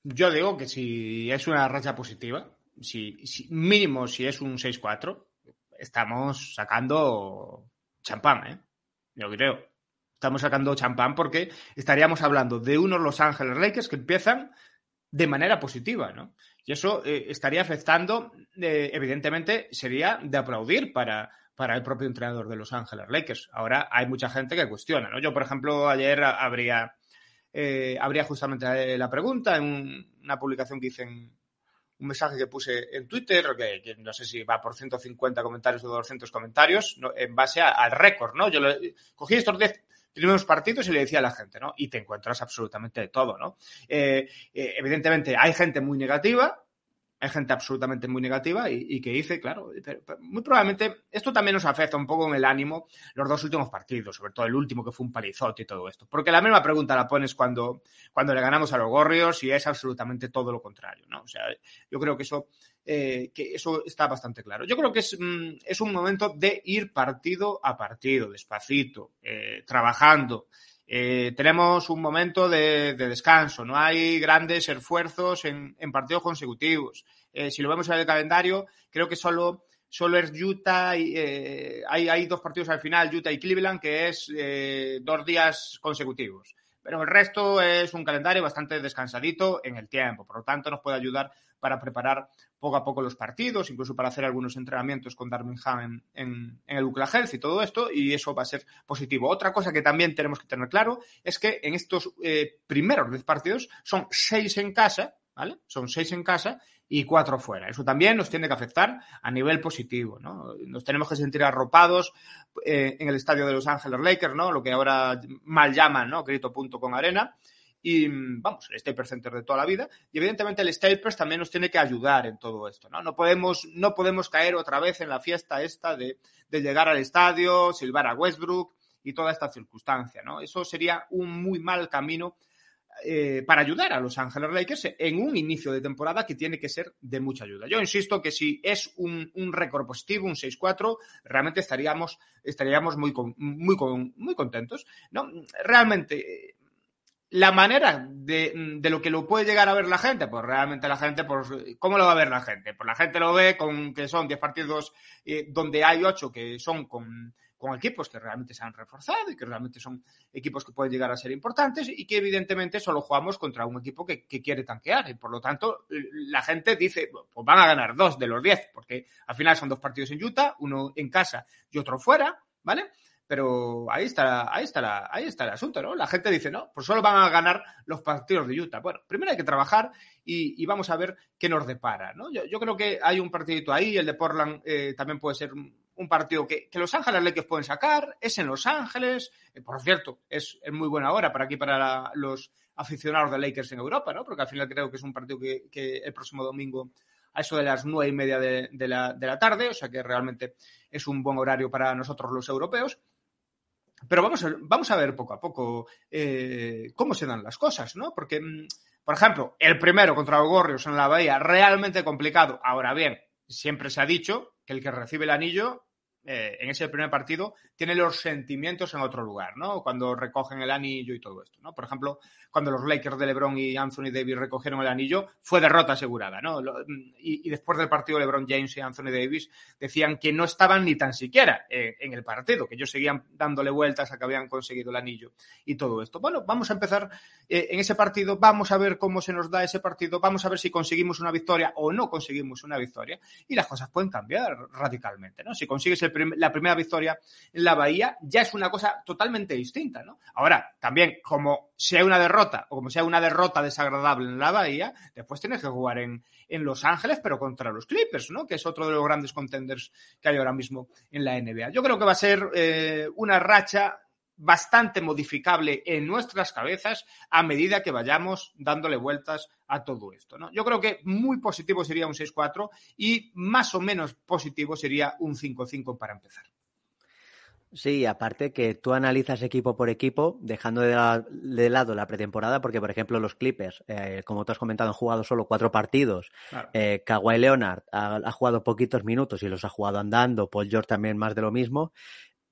[SPEAKER 3] Yo digo que si es una racha positiva, si, si mínimo si es un 6-4, estamos sacando champán, ¿eh? Yo creo. Estamos sacando champán porque estaríamos hablando de unos Los Ángeles Lakers que empiezan de manera positiva, ¿no? Y eso eh, estaría afectando, eh, evidentemente, sería de aplaudir para, para el propio entrenador de Los Ángeles Lakers. Ahora hay mucha gente que cuestiona, ¿no? Yo, por ejemplo, ayer habría, eh, habría justamente la pregunta en una publicación que hice en, un mensaje que puse en Twitter, que, no sé si va por 150 comentarios o 200 comentarios, en base al récord, ¿no? Yo cogí estos 10 primeros partidos y le decía a la gente, ¿no? Y te encuentras absolutamente de todo, ¿no? Eh, eh, evidentemente hay gente muy negativa, hay gente absolutamente muy negativa y, que dice, claro, muy probablemente esto también nos afecta un poco en el ánimo los dos últimos partidos, sobre todo el último que fue un palizote y todo esto. Porque la misma pregunta la pones cuando, cuando le ganamos a los Gorrios y es absolutamente todo lo contrario, ¿no? O sea, yo creo que eso, eh, que eso está bastante claro. Yo creo que es, mm, es un momento de ir partido a partido, despacito, eh, trabajando. Eh, tenemos un momento de, descanso, no hay grandes esfuerzos en, partidos consecutivos. Eh, si lo vemos en el calendario, creo que solo, solo es Utah, y, eh, hay, hay, dos partidos al final, Utah y Cleveland, que es dos días consecutivos. Pero el resto es un calendario bastante descansadito en el tiempo, por lo tanto nos puede ayudar para preparar poco a poco los partidos, incluso para hacer algunos entrenamientos con Darwin en, en, el Ucla Health y todo esto, y eso va a ser positivo. Otra cosa que también tenemos que tener claro es que en estos eh, primeros 10 partidos son seis en casa, ¿vale? Son seis en casa y cuatro fuera. Eso también nos tiene que afectar a nivel positivo, ¿no? Nos tenemos que sentir arropados eh, en el estadio de Los Ángeles Lakers, ¿no? Lo que ahora mal llaman, ¿no? Grito punto con arena y vamos, el Staples Center de toda la vida. Y evidentemente el Staples también nos tiene que ayudar en todo esto, ¿no? No podemos, no podemos caer otra vez en la fiesta esta de, de llegar al estadio, silbar a Westbrook y toda esta circunstancia, ¿no? Eso sería un muy mal camino eh, para ayudar a Los Ángeles Lakers en un inicio de temporada que tiene que ser de mucha ayuda. Yo insisto que si es un, un récord positivo, un 6-4, realmente estaríamos, estaríamos muy, muy, muy contentos. ¿no? Realmente la manera de, de, lo que lo puede llegar a ver la gente, pues realmente la gente, pues, ¿cómo lo va a ver la gente? Pues la gente lo ve con que son 10 partidos eh, donde hay 8 que son con, con, equipos que realmente se han reforzado y que realmente son equipos que pueden llegar a ser importantes y que evidentemente solo jugamos contra un equipo que, que quiere tanquear y por lo tanto la gente dice, pues van a ganar dos de los 10 porque al final son dos partidos en Utah, uno en casa y otro fuera, ¿vale? Pero ahí está, ahí está, ahí está el asunto, ¿no? La gente dice, no, pues solo van a ganar los partidos de Utah. Bueno, primero hay que trabajar y, vamos a ver qué nos depara, ¿no? Yo, creo que hay un partidito ahí, el de Portland eh, también puede ser un un partido que, Los Ángeles Lakers pueden sacar, es en Los Ángeles, eh, por cierto, es, muy buena hora para aquí, para los aficionados de Lakers en Europa, ¿no? Porque al final creo que es un partido que, el próximo domingo a eso de las nueve y media de, la, tarde, o sea que realmente es un buen horario para nosotros los europeos. Pero vamos a, vamos a ver poco a poco eh, cómo se dan las cosas, ¿no? Porque, mm, por ejemplo, el primero contra Gorrios en la Bahía, realmente complicado. Ahora bien, siempre se ha dicho que el que recibe el anillo eh, en ese primer partido, tiene los sentimientos en otro lugar, ¿no? Cuando recogen el anillo y todo esto, ¿no? Por ejemplo, cuando los Lakers de LeBron y Anthony Davis recogieron el anillo, fue derrota asegurada, ¿no? Y, después del partido, LeBron James y Anthony Davis decían que no estaban ni tan siquiera en, el partido, que ellos seguían dándole vueltas a que habían conseguido el anillo y todo esto. Bueno, vamos a empezar eh, en ese partido, vamos a ver cómo se nos da ese partido, vamos a ver si conseguimos una victoria o no conseguimos una victoria y las cosas pueden cambiar radicalmente, ¿no? Si consigues el la primera victoria en la Bahía, ya es una cosa totalmente distinta, ¿no? Ahora, también, como sea una derrota o como sea una derrota desagradable en la Bahía, después tienes que jugar en, Los Ángeles, pero contra los Clippers, ¿no? Que es otro de los grandes contenders que hay ahora mismo en la NBA. Yo creo que va a ser eh, una racha bastante modificable en nuestras cabezas a medida que vayamos dándole vueltas a todo esto. ¿no? Yo creo que muy positivo sería un 6-4 y más o menos positivo sería un 5-5 para empezar.
[SPEAKER 2] Sí, aparte que tú analizas equipo por equipo, dejando de, lado la pretemporada, porque por ejemplo los Clippers, eh, como tú has comentado, han jugado solo cuatro partidos. Eh, Kawhi Leonard ha, jugado poquitos minutos y los ha jugado andando. Paul George también más de lo mismo.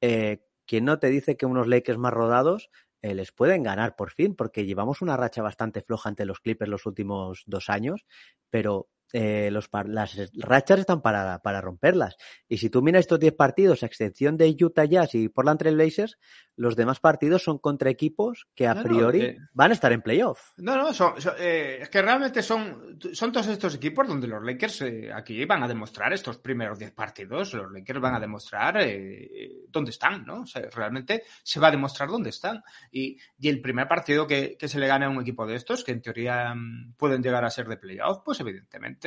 [SPEAKER 2] Eh, ¿quién no te dice que unos Lakers más rodados eh, les pueden ganar por fin? Porque llevamos una racha bastante floja ante los Clippers los últimos dos años, pero eh, los las rachas están para, para romperlas. Y si tú miras estos 10 partidos, a excepción de Utah Jazz y Portland Trail Blazers, los demás partidos son contra equipos que a priori eh, van a estar en playoff.
[SPEAKER 3] No, no, eh, es que realmente son, son todos estos equipos donde los Lakers aquí van a demostrar estos primeros 10 partidos, los Lakers van a demostrar dónde están, ¿no? realmente se va a demostrar dónde están. Y, y el primer partido que, que se le gane a un equipo de estos, que en teoría mm, pueden llegar a ser de playoff, pues evidentemente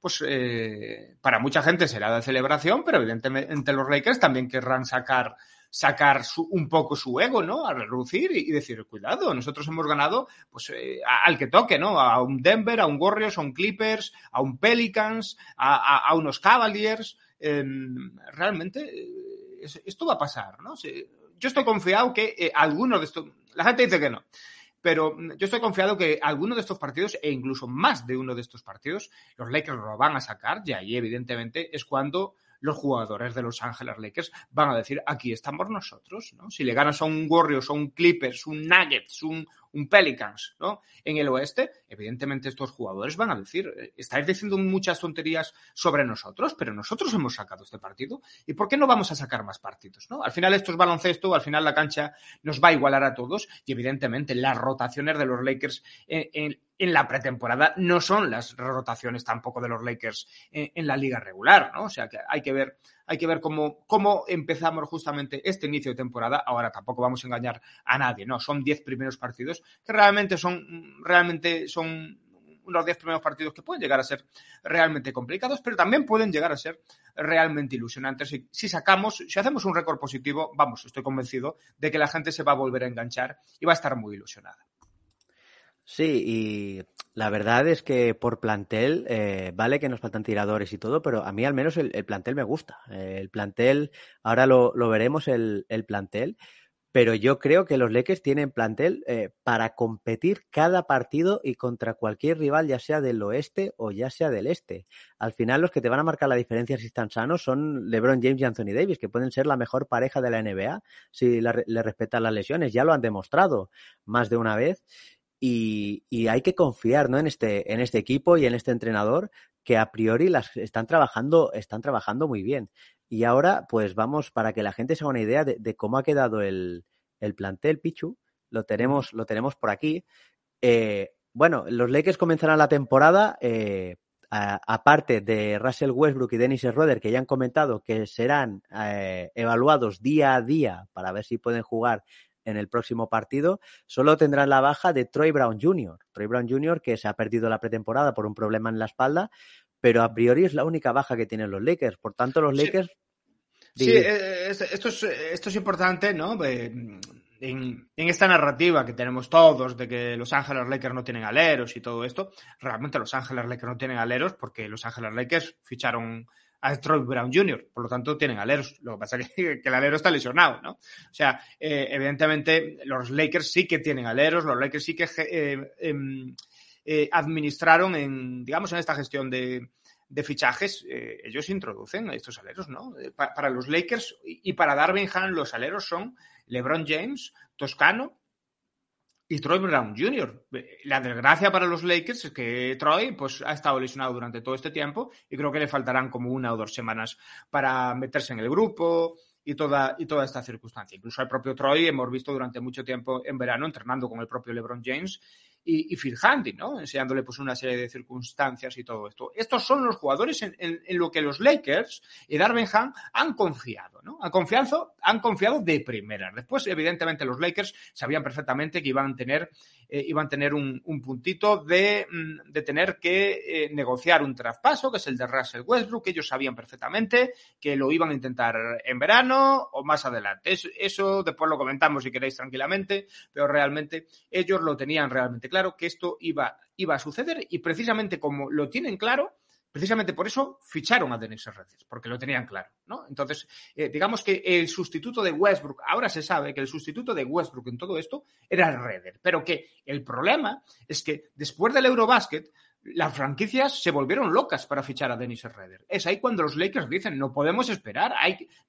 [SPEAKER 3] pues eh, para mucha gente será de celebración, pero evidentemente los Lakers también querrán sacar sacar un poco su ego, ¿no? A reducir y, decir, cuidado, nosotros hemos ganado, pues, eh, al que toque, ¿no? A un Denver, a un Warriors, a un Clippers, a un Pelicans, a, unos Cavaliers. Em, realmente, eh, esto va a pasar, ¿no? Yo estoy confiado que algunos de estos, la gente dice que no, pero mm, yo estoy confiado que alguno de estos partidos, e incluso más de uno de estos partidos, los Lakers lo van a sacar, y ahí evidentemente es cuando los jugadores de Los Ángeles Lakers van a decir, aquí estamos nosotros, ¿no? Si le ganas a un Warriors, a un Clippers, un Nuggets, un, un Pelicans, ¿no? En el oeste, evidentemente estos jugadores van a decir, eh, estáis diciendo muchas tonterías sobre nosotros, pero nosotros hemos sacado este partido y ¿por qué no vamos a sacar más partidos, ¿no? Al final esto es baloncesto, al final la cancha nos va a igualar a todos y evidentemente las rotaciones de los Lakers en, la pretemporada no son las rotaciones tampoco de los Lakers en, en, la liga regular, ¿no? O sea que hay que ver hay que ver cómo, cómo empezamos justamente este inicio de temporada. Ahora tampoco vamos a engañar a nadie, ¿no? Son 10 primeros partidos que realmente son, realmente son unos 10 primeros partidos que pueden llegar a ser realmente complicados, pero también pueden llegar a ser realmente ilusionantes. Si, si sacamos, si hacemos un récord positivo, vamos, estoy convencido de que la gente se va a volver a enganchar y va a estar muy ilusionada.
[SPEAKER 2] Sí, y la verdad es que por plantel, eh, vale que nos faltan tiradores y todo, pero a mí al menos el, plantel me gusta. el plantel, ahora lo, veremos el, plantel, pero yo creo que los Lakers tienen plantel eh, para competir cada partido y contra cualquier rival, ya sea del oeste o ya sea del este. Al final los que te van a marcar la diferencia si están sanos son LeBron James y Anthony Davis, que pueden ser la mejor pareja de la NBA si le respetan las lesiones. Ya lo han demostrado más de una vez. Y, hay que confiar ¿no? en, este, en este equipo y en este entrenador que a priori las están trabajando, están trabajando muy bien. Y ahora, pues vamos, para que la gente se haga una idea de, cómo ha quedado el, el, plantel, Pichu, lo tenemos, lo tenemos por aquí. Eh, bueno, los Lakers comenzarán la temporada, eh, aparte de Russell Westbrook y Dennis Schroeder, que ya han comentado que serán eh, evaluados día a día para ver si pueden jugar en el próximo partido, solo tendrán la baja de Troy Brown Jr. Troy Brown Jr. que se ha perdido la pretemporada por un problema en la espalda, pero a priori es la única baja que tienen los Lakers. Por tanto, los Lakers...
[SPEAKER 3] Sí, eh, esto es, esto es importante, ¿no? En, en, esta narrativa que tenemos todos de que Los Ángeles Lakers no tienen aleros y todo esto, realmente Los Ángeles Lakers no tienen aleros porque Los Ángeles Lakers ficharon a Troy Brown Jr., por lo tanto tienen aleros. Lo que pasa es [LAUGHS] que, el alero está lesionado, ¿no? O sea, eh, evidentemente los Lakers sí que tienen aleros, los Lakers sí que eh, em, eh, administraron en, digamos, en esta gestión de, de fichajes, ellos introducen estos aleros, ¿no? Para los Lakers y para Darvin Ham los aleros son LeBron James, Toscano y Troy Brown Jr. La desgracia para los Lakers es que Troy pues, ha estado lesionado durante todo este tiempo y creo que le faltarán como una o dos semanas para meterse en el grupo y toda, y toda esta circunstancia. Incluso al propio Troy hemos visto durante mucho tiempo en verano entrenando con el propio LeBron James y, Phil Handy, ¿no? Enseñándole pues una serie de circunstancias y todo esto. Estos son los jugadores en, en, lo que los Lakers y Darvin Ham han confiado, ¿no? Han confiado, han confiado de primera. Después, evidentemente, los Lakers sabían perfectamente que iban a tener eh, iban a tener un, puntito de, mm, de, tener que eh, negociar un traspaso, que es el de Russell Westbrook. Ellos sabían perfectamente que lo iban a intentar en verano o más adelante. Eso después lo comentamos si queréis tranquilamente, pero realmente ellos lo tenían realmente claro que esto iba, iba a suceder y precisamente como lo tienen claro, Precisamente por eso ficharon a Dennis Rodgers, porque lo tenían claro, ¿no? Entonces, eh, digamos que el sustituto de Westbrook, ahora se sabe que el sustituto de Westbrook en todo esto era Redder, pero que el problema es que después del Eurobasket, las franquicias se volvieron locas para fichar a Dennis Redder. Es ahí cuando los Lakers dicen, no podemos esperar,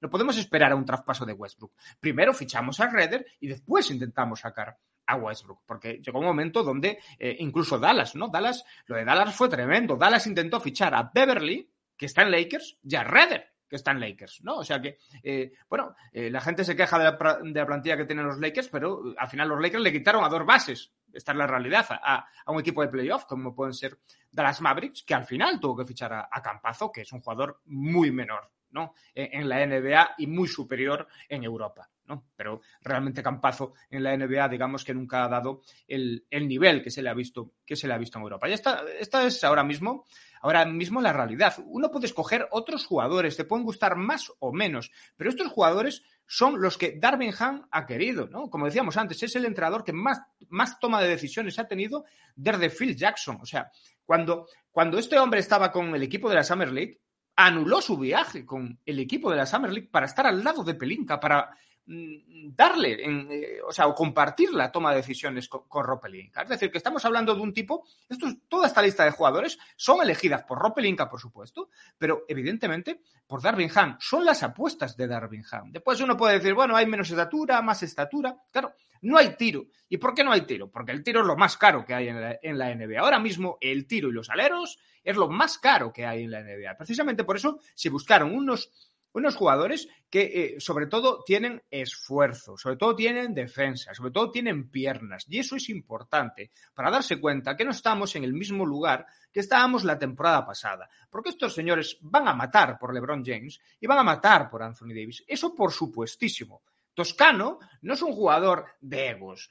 [SPEAKER 3] no podemos esperar a un traspaso de Westbrook. Primero fichamos a Redder y después intentamos sacar a Westbrook, porque llegó un momento donde eh, incluso Dallas, ¿no? Dallas, lo de Dallas fue tremendo. Dallas intentó fichar a Beverly, que está en Lakers, y a Redder, que está en Lakers, ¿no? O sea que, eh, bueno, eh, la gente se queja de la, plantilla que tienen los Lakers, pero al final los Lakers le quitaron a dos bases, esta es la realidad, a, un equipo de playoff, como pueden ser Dallas Mavericks, que al final tuvo que fichar a, a Campazo, que es un jugador muy menor, ¿no? En la NBA y muy superior en Europa. ¿No? Pero realmente Campazo en la NBA, digamos que nunca ha dado el, nivel que se le ha visto, que se le ha visto en Europa. Y esta, esta es ahora mismo, ahora mismo la realidad. Uno puede escoger otros jugadores, te pueden gustar más o menos, pero estos jugadores son los que Darvin Ham ha querido, ¿no? Como decíamos antes, es el entrenador que más, más toma de decisiones ha tenido desde Phil Jackson. O sea, cuando, cuando este hombre estaba con el equipo de la Summer League, anuló su viaje con el equipo de la Summer League para estar al lado de Pelinka, para darle, en, eh, o sea, o compartir la toma de decisiones con, con Es decir, que estamos hablando de un tipo, esto toda esta lista de jugadores son elegidas por Ropelinka, por supuesto, pero evidentemente por Darwin Ham. Son las apuestas de Darwin Ham. Después uno puede decir, bueno, hay menos estatura, más estatura. Claro, no hay tiro. ¿Y por qué no hay tiro? Porque el tiro es lo más caro que hay en la, en la NBA. Ahora mismo el tiro y los aleros es lo más caro que hay en la NBA. Precisamente por eso se buscaron unos unos jugadores que eh, sobre todo tienen esfuerzo, sobre todo tienen defensa, sobre todo tienen piernas. Y eso es importante para darse cuenta que no estamos en el mismo lugar que estábamos la temporada pasada. Porque estos señores van a matar por LeBron James y van a matar por Anthony Davis. Eso por supuestísimo. Toscano no es un jugador de egos.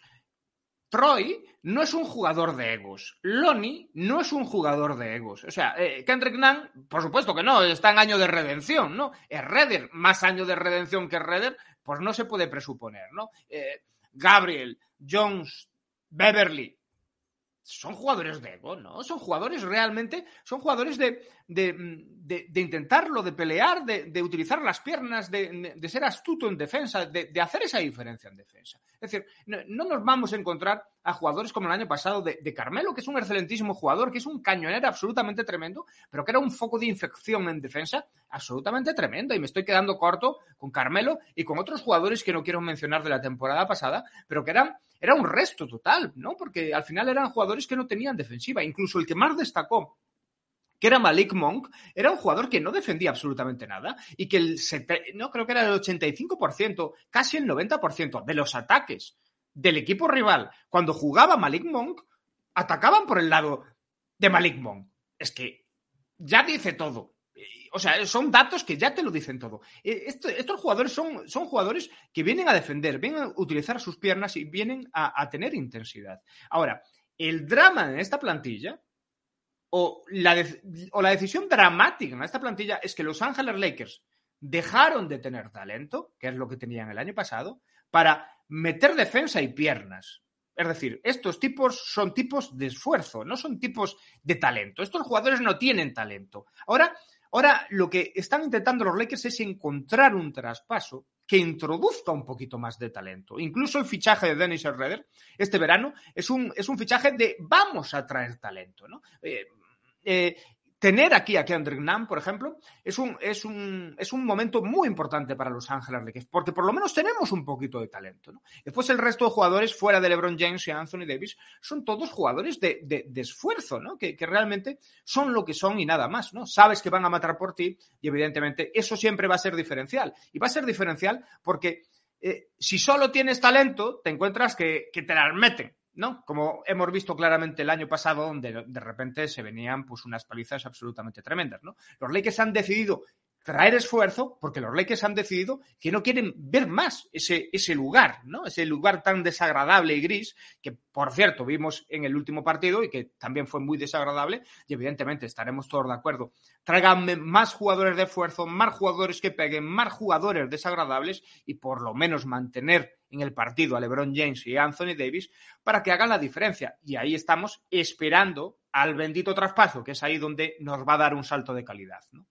[SPEAKER 3] Troy no es un jugador de egos. Lonnie no es un jugador de egos. O sea, eh, Kendrick Nunn, por supuesto que no, está en año de redención, ¿no? Es Redder, más año de redención que Redder, pues no se puede presuponer, ¿no? Eh, Gabriel, Jones, Beverly, son jugadores de ego, ¿no? Son jugadores realmente, son jugadores de, de, intentarlo, de pelear, de, utilizar las piernas, de, ser astuto en defensa, de, hacer esa diferencia en defensa. Es decir, no, nos vamos a encontrar a jugadores como el año pasado de, Carmelo, que es un excelentísimo jugador, que es un cañonero absolutamente tremendo, pero que era un foco de infección en defensa absolutamente tremendo. Y me estoy quedando corto con Carmelo y con otros jugadores que no quiero mencionar de la temporada pasada, pero que eran era un resto total, ¿no? Porque al final eran jugadores que no tenían defensiva. Incluso el que más destacó que era Malik Monk, era un jugador que no defendía absolutamente nada y que el, no creo que era el 85%, casi el 90% de los ataques del equipo rival cuando jugaba Malik Monk atacaban por el lado de Malik Monk. Es que ya dice todo o sea, son datos que ya te lo dicen todo. E, estos jugadores son, son jugadores que vienen a defender, vienen a utilizar sus piernas y vienen a, tener intensidad. Ahora, el drama en esta plantilla, o la, o la decisión dramática en esta plantilla, es que Los Ángeles Lakers dejaron de tener talento, que es lo que tenían el año pasado, para meter defensa y piernas. Es decir, estos tipos son tipos de esfuerzo, no son tipos de talento. Estos jugadores no tienen talento. Ahora, ahora lo que están intentando los Lakers es encontrar un traspaso que introduzca un poquito más de talento. Incluso el fichaje de Dennis Schroeder este verano es un, es un fichaje de vamos a traer talento. ¿no? Eh, eh, tener aquí a Kendrick Nunn, por ejemplo, es un, es un, es un momento muy importante para Los Ángeles Lakers, porque por lo menos tenemos un poquito de talento. Después el resto de jugadores fuera de LeBron James y Anthony Davis son todos jugadores de, de, de esfuerzo, ¿no? Que, que, realmente son lo que son y nada más. ¿no? Sabes que van a matar por ti y evidentemente eso siempre va a ser diferencial. Y va a ser diferencial porque eh, si solo tienes talento, te encuentras que, que te las meten. ¿No? Como hemos visto claramente el año pasado, donde de repente se venían pues unas palizas absolutamente tremendas, ¿no? Los Lakers han decidido traer esfuerzo porque los Lakers han decidido que no quieren ver más ese, ese lugar, ¿no? Ese lugar tan desagradable y gris que, por cierto, vimos en el último partido y que también fue muy desagradable y evidentemente estaremos todos de acuerdo. Tráiganme más jugadores de esfuerzo, más jugadores que peguen, más jugadores desagradables y por lo menos mantener en el partido a LeBron James y Anthony Davis para que hagan la diferencia. Y ahí estamos esperando al bendito traspaso, que es ahí donde nos va a dar un salto de calidad, ¿no?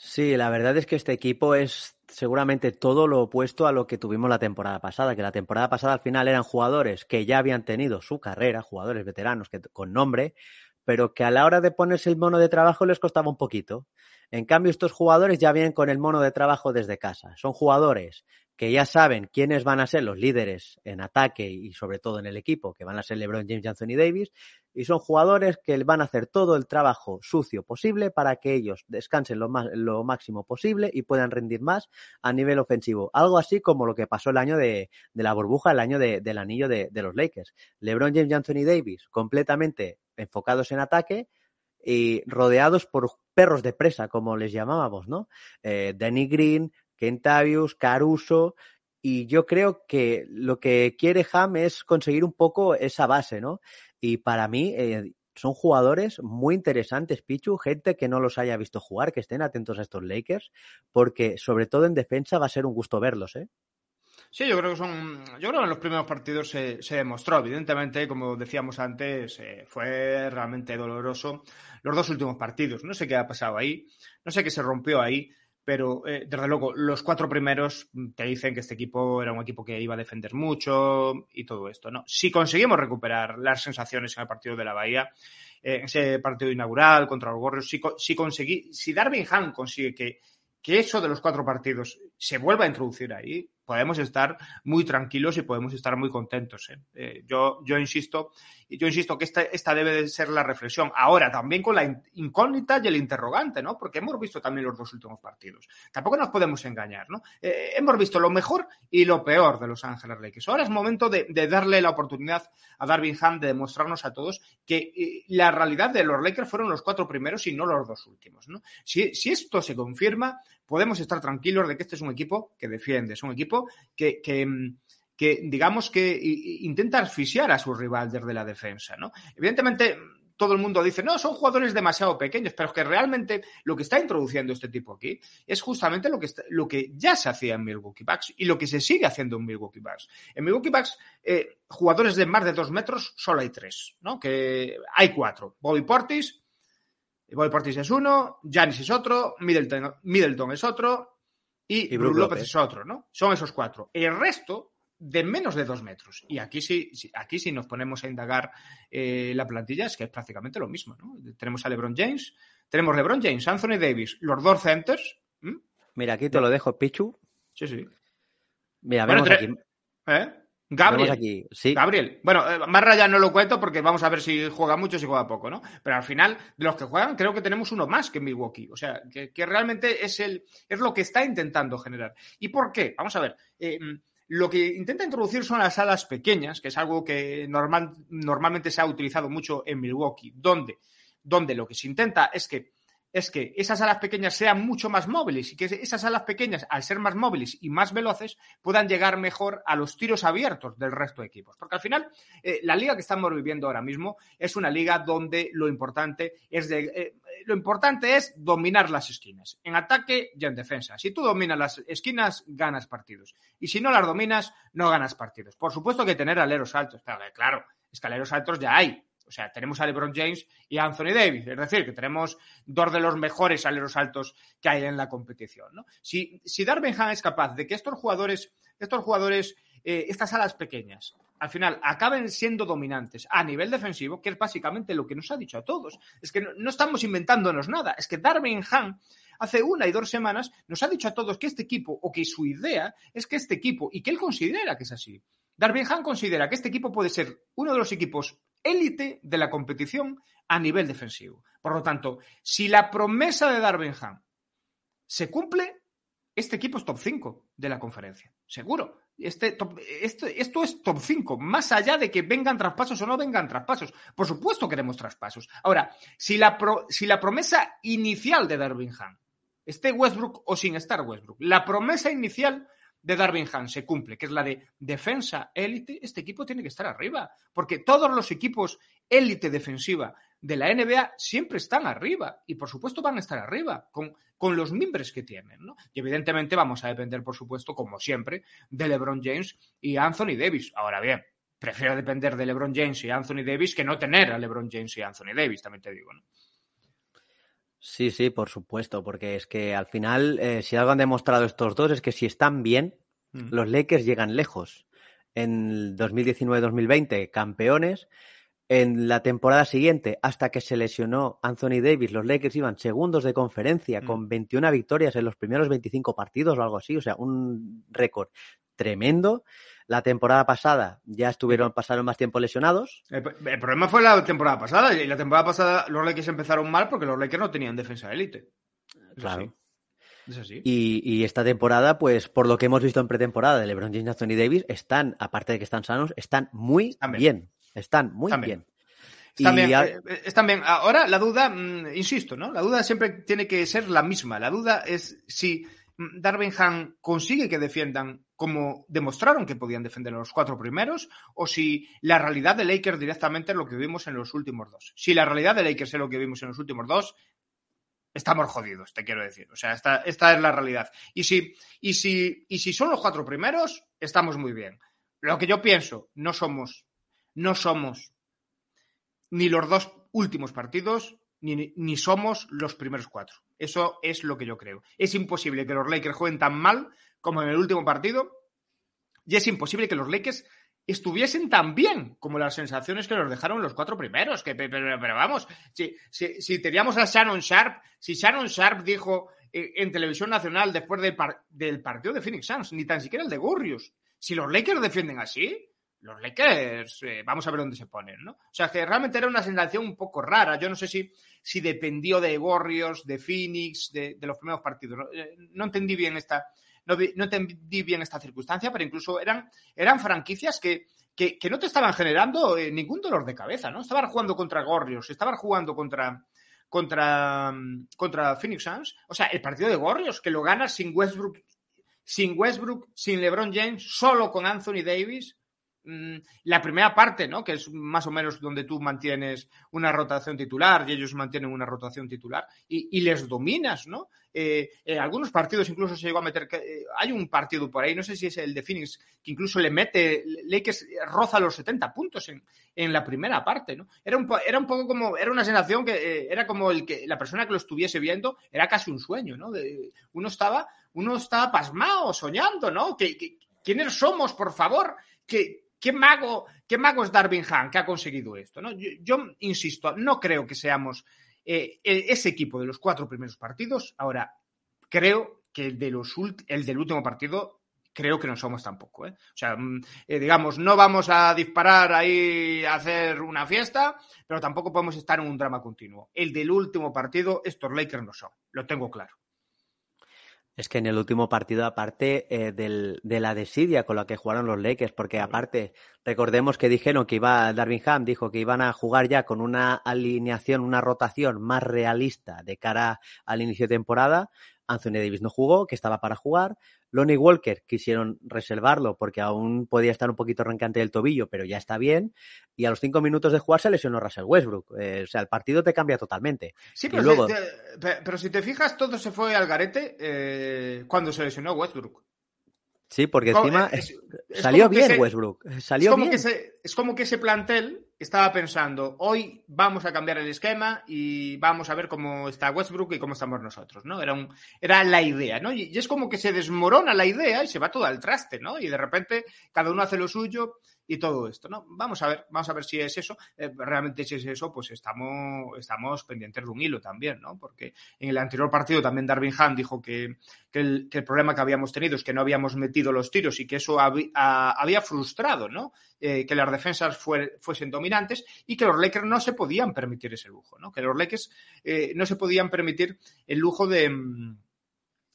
[SPEAKER 2] Sí, la verdad es que este equipo es seguramente todo lo opuesto a lo que tuvimos la temporada pasada, que la temporada pasada al final eran jugadores que ya habían tenido su carrera, jugadores veteranos que, con nombre, pero que a la hora de ponerse el mono de trabajo les costaba un poquito. En cambio, estos jugadores ya vienen con el mono de trabajo desde casa. Son jugadores que ya saben quiénes van a ser los líderes en ataque y sobre todo en el equipo, que van a ser LeBron James Anthony Davis, y son jugadores que van a hacer todo el trabajo sucio posible para que ellos descansen lo, más, lo máximo posible y puedan rendir más a nivel ofensivo. Algo así como lo que pasó el año de, de la burbuja, el año de, del anillo de, de los Lakers. LeBron James y Anthony Davis completamente enfocados en ataque, y rodeados por perros de presa, como les llamábamos, ¿no? Eh, Danny Green, Kentavius, Caruso, y yo creo que lo que quiere Ham es conseguir un poco esa base, ¿no? Y para mí eh, son jugadores muy interesantes, Pichu, gente que no los haya visto jugar, que estén atentos a estos Lakers, porque sobre todo en defensa va a ser un gusto verlos, ¿eh?
[SPEAKER 3] Sí, yo creo que son. Yo creo que en los primeros partidos se, se demostró. Evidentemente, como decíamos antes, eh, fue realmente doloroso los dos últimos partidos. No sé qué ha pasado ahí, no sé qué se rompió ahí, pero eh, desde luego los cuatro primeros te dicen que este equipo era un equipo que iba a defender mucho y todo esto, ¿no? Si conseguimos recuperar las sensaciones en el partido de la Bahía, eh, ese partido inaugural contra los Warriors, si, si conseguí, si Darwin Ham consigue que, que eso de los cuatro partidos se vuelva a introducir ahí, podemos estar muy tranquilos y podemos estar muy contentos. ¿eh? Eh, yo, yo insisto, yo insisto que esta, esta debe de ser la reflexión. Ahora, también con la incógnita y el interrogante, ¿no? Porque hemos visto también los dos últimos partidos. Tampoco nos podemos engañar, ¿no? Eh, hemos visto lo mejor y lo peor de Los Ángeles Lakers. Ahora es momento de, darle la oportunidad a Darvin Ham de demostrarnos a todos que la realidad de los Lakers fueron los cuatro primeros y no los dos últimos, ¿no? Si, si esto se confirma, podemos estar tranquilos de que este es un equipo que defiende, es un equipo que, que, que digamos que intenta asfixiar a su rival desde la defensa, ¿no? Evidentemente, todo el mundo dice, no, son jugadores demasiado pequeños, pero es que realmente lo que está introduciendo este tipo aquí es justamente lo que, lo que ya se hacía en Milwaukee Bucks y lo que se sigue haciendo en Milwaukee Bucks. En Milwaukee Bucks, eh, jugadores de más de dos metros, solo hay tres, ¿no? Que hay cuatro. Bobby Portis, Bobby Portis es uno, Janis es otro, Middleton, Middleton es otro, y, y Brook López. López es otro, ¿no? Son esos cuatro. El resto de menos de dos metros. Y aquí sí, aquí sí nos ponemos a indagar eh, la plantilla, es que es prácticamente lo mismo, ¿no? Tenemos a LeBron James, tenemos LeBron James, Anthony Davis, los dos centers. ¿Mm?
[SPEAKER 2] Mira, aquí te lo dejo, Pichu.
[SPEAKER 3] Sí, sí.
[SPEAKER 2] Mira, bueno, vemos aquí.
[SPEAKER 3] ¿Eh? Gabriel.
[SPEAKER 2] Aquí. Sí.
[SPEAKER 3] Gabriel. Bueno, eh, Marra ya no lo cuento porque vamos a ver si juega mucho o si juega poco, ¿no? Pero al final, de los que juegan, creo que tenemos uno más que Milwaukee. O sea, que, que realmente es, el, es lo que está intentando generar. ¿Y por qué? Vamos a ver. Eh, lo que intenta introducir son las alas pequeñas, que es algo que normal, normalmente se ha utilizado mucho en Milwaukee, donde, donde lo que se intenta es que es que esas alas pequeñas sean mucho más móviles y que esas alas pequeñas, al ser más móviles y más veloces, puedan llegar mejor a los tiros abiertos del resto de equipos. Porque al final, eh, la liga que estamos viviendo ahora mismo es una liga donde lo importante es de, eh, lo importante es dominar las esquinas, en ataque y en defensa. Si tú dominas las esquinas, ganas partidos. Y si no las dominas, no ganas partidos. Por supuesto que tener aleros altos, claro, escaleros altos ya hay, o sea, tenemos a LeBron James y a Anthony Davis. Es decir, que tenemos dos de los mejores aleros altos que hay en la competición. ¿no? Si, si Darvin Ham es capaz de que estos jugadores, estos jugadores, eh, estas alas pequeñas, al final acaben siendo dominantes a nivel defensivo, que es básicamente lo que nos ha dicho a todos. Es que no, estamos inventándonos nada. Es que Darvin Ham hace una y dos semanas nos ha dicho a todos que este equipo, o que su idea es que este equipo, y que él considera que es así, Darvin Ham considera que este equipo puede ser uno de los equipos élite de la competición a nivel defensivo. Por lo tanto, si la promesa de Darvin Ham se cumple, este equipo es top 5 de la conferencia. Seguro. Este, esto es top 5, más allá de que vengan traspasos o no vengan traspasos. Por supuesto queremos traspasos. Ahora, si la, si la promesa inicial de Darvin Ham, esté Westbrook o sin estar Westbrook, la promesa inicial de Darwin Ham se cumple, que es la de defensa élite, este equipo tiene que estar arriba, porque todos los equipos élite defensiva de la NBA siempre están arriba y por supuesto van a estar arriba con, con los miembros que tienen. ¿no? Y evidentemente vamos a depender, por supuesto, como siempre, de LeBron James y Anthony Davis. Ahora bien, prefiero depender de LeBron James y Anthony Davis que no tener a LeBron James y Anthony Davis, también te digo. ¿no?
[SPEAKER 2] Sí, sí, por supuesto, porque es que al final, eh, si algo han demostrado estos dos, es que si están bien, mm. los Lakers llegan lejos. En 2019-2020, campeones. En la temporada siguiente, hasta que se lesionó Anthony Davis, los Lakers iban segundos de conferencia mm. con 21 victorias en los primeros 25 partidos o algo así, o sea, un récord tremendo. La temporada pasada ya estuvieron, pasaron más tiempo lesionados.
[SPEAKER 3] El, problema fue la temporada pasada. Y la temporada pasada los Lakers empezaron mal porque los Lakers no tenían defensa de élite.
[SPEAKER 2] Claro. Así. Y, esta temporada, pues por lo que hemos visto en pretemporada de LeBron James y Anthony Davis, están, aparte de que están sanos, están muy bien. Están muy bien.
[SPEAKER 3] Están bien. Eh, eh, están bien. Ahora la duda, mm, insisto, ¿no? La duda siempre tiene que ser la misma. La duda es si Darvingham consigue que defiendan como demostraron que podían defender los cuatro primeros, o si la realidad de Lakers directamente es lo que vimos en los últimos dos. Si la realidad de Lakers es lo que vimos en los últimos dos, estamos jodidos, te quiero decir. O sea, esta, esta es la realidad. Y si, y, si, y si son los cuatro primeros, estamos muy bien. Lo que yo pienso, no somos, no somos ni los dos últimos partidos, ni, somos los primeros cuatro. Eso es lo que yo creo. Es imposible que los Lakers jueguen tan mal como en el último partido y es imposible que los Lakers estuviesen tan bien como las sensaciones que nos dejaron los cuatro primeros. Que, pero, vamos, si, si, teníamos a Shannon Sharp, si Shannon Sharp dijo eh, en televisión nacional después del, del partido de Phoenix Suns, ni tan siquiera el de Gurrius, si los Lakers defienden así, los Lakers, eh, vamos a ver dónde se ponen, ¿no? O sea, que realmente era una sensación un poco rara. Yo no sé si, si dependió de Warriors, de Phoenix, de, los primeros partidos. No, eh, entendí bien esta, no, entendí bien esta circunstancia, pero incluso eran, eran franquicias que, que, no te estaban generando eh, ningún dolor de cabeza, ¿no? Estaban jugando contra Warriors, estaban jugando contra, contra, contra Phoenix Suns. O sea, el partido de Warriors, que lo ganas sin Westbrook, sin Westbrook, sin LeBron James, solo con Anthony Davis. Mm, la primera parte, ¿no? Que es más o menos donde tú mantienes una rotación titular y ellos mantienen una rotación titular y, les dominas, ¿no? Eh, eh, algunos partidos incluso se llegó a meter. Eh, hay un partido por ahí, no sé si es el de Phoenix, que incluso le mete, Lakers roza los 70 puntos en, en la primera parte, ¿no? Era un, era un poco como, era una sensación que era como el que la persona que lo estuviese viendo era casi un sueño, ¿no? uno estaba, uno estaba pasmado, soñando, ¿no? ¿Quiénes somos, por favor? Que, ¿Qué mago, qué mago es Darwin Han que ha conseguido esto? ¿no? Yo, insisto, no creo que seamos eh, e, ese equipo de los cuatro primeros partidos. Ahora, creo que el, de los el del último partido, creo que no somos tampoco. ¿eh? O sea, mm, eh, digamos, no vamos a disparar ahí a hacer una fiesta, pero tampoco podemos estar en un drama continuo. El del último partido, estos Lakers no son, lo tengo claro.
[SPEAKER 2] Es que en el último partido, aparte eh, del, de la desidia con la que jugaron los Lakers, porque aparte, recordemos que dijeron que iba, Darvin Ham dijo que iban a jugar ya con una alineación, una rotación más realista de cara al inicio de temporada. Anthony Davis no jugó, que estaba para jugar. Lonnie Walker quisieron reservarlo porque aún podía estar un poquito arrancante del tobillo, pero ya está bien. Y a los cinco minutos de jugar se lesionó Russell Westbrook. Eh, o sea, el partido te cambia totalmente.
[SPEAKER 3] Sí, pero, luego... pero si te fijas, todo se fue al garete eh, cuando se lesionó Westbrook.
[SPEAKER 2] Sí, porque encima salió bien Westbrook. Salió
[SPEAKER 3] es como
[SPEAKER 2] bien.
[SPEAKER 3] Que es como que ese plantel estaba pensando, hoy vamos a cambiar el esquema y vamos a ver cómo está Westbrook y cómo estamos nosotros, ¿no? Era, un, era la idea, ¿no? Y, es como que se desmorona la idea y se va todo al traste, ¿no? Y de repente cada uno hace lo suyo y todo esto, ¿no? Vamos a ver, vamos a ver si es eso. Eh, realmente si es eso, pues estamos, estamos pendientes de un hilo también, ¿no? Porque en el anterior partido también Darwin Han dijo que, que, el, problema que habíamos tenido es que no habíamos metido los tiros y que eso había frustrado, ¿no? Eh, que las defensas fuesen dominantes y que los Lakers no se podían permitir ese lujo, ¿no? Que los Lakers eh, no se podían permitir el lujo de mm,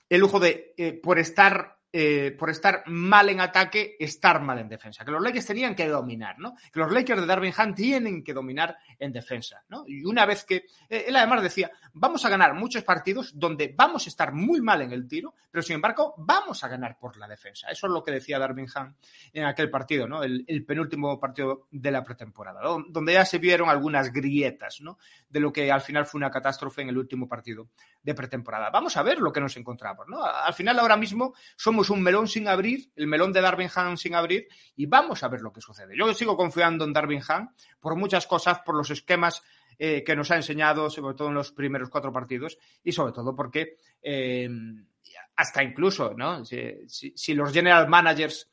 [SPEAKER 3] el lujo de por estar eh, por estar mal en ataque, estar mal en defensa. Que los Lakers tenían que dominar, ¿no? Que los Lakers de Darwin Hunt tienen que dominar en defensa, ¿no? Y una vez que. Eh, él además decía: vamos a ganar muchos partidos donde vamos a estar muy mal en el tiro, pero sin embargo, vamos a ganar por la defensa. Eso es lo que decía Darwin Hunt en aquel partido, ¿no? El, penúltimo partido de la pretemporada, donde ya se vieron algunas grietas, ¿no? De lo que al final fue una catástrofe en el último partido de pretemporada. Vamos a ver lo que nos encontramos, ¿no? Al final, ahora mismo, somos un melón sin abrir, el melón de Darwin Han sin abrir, y vamos a ver lo que sucede. Yo sigo confiando en Darwin Han por muchas cosas, por los esquemas eh, que nos ha enseñado, sobre todo en los primeros cuatro partidos, y sobre todo porque eh, hasta incluso, ¿no? si los general managers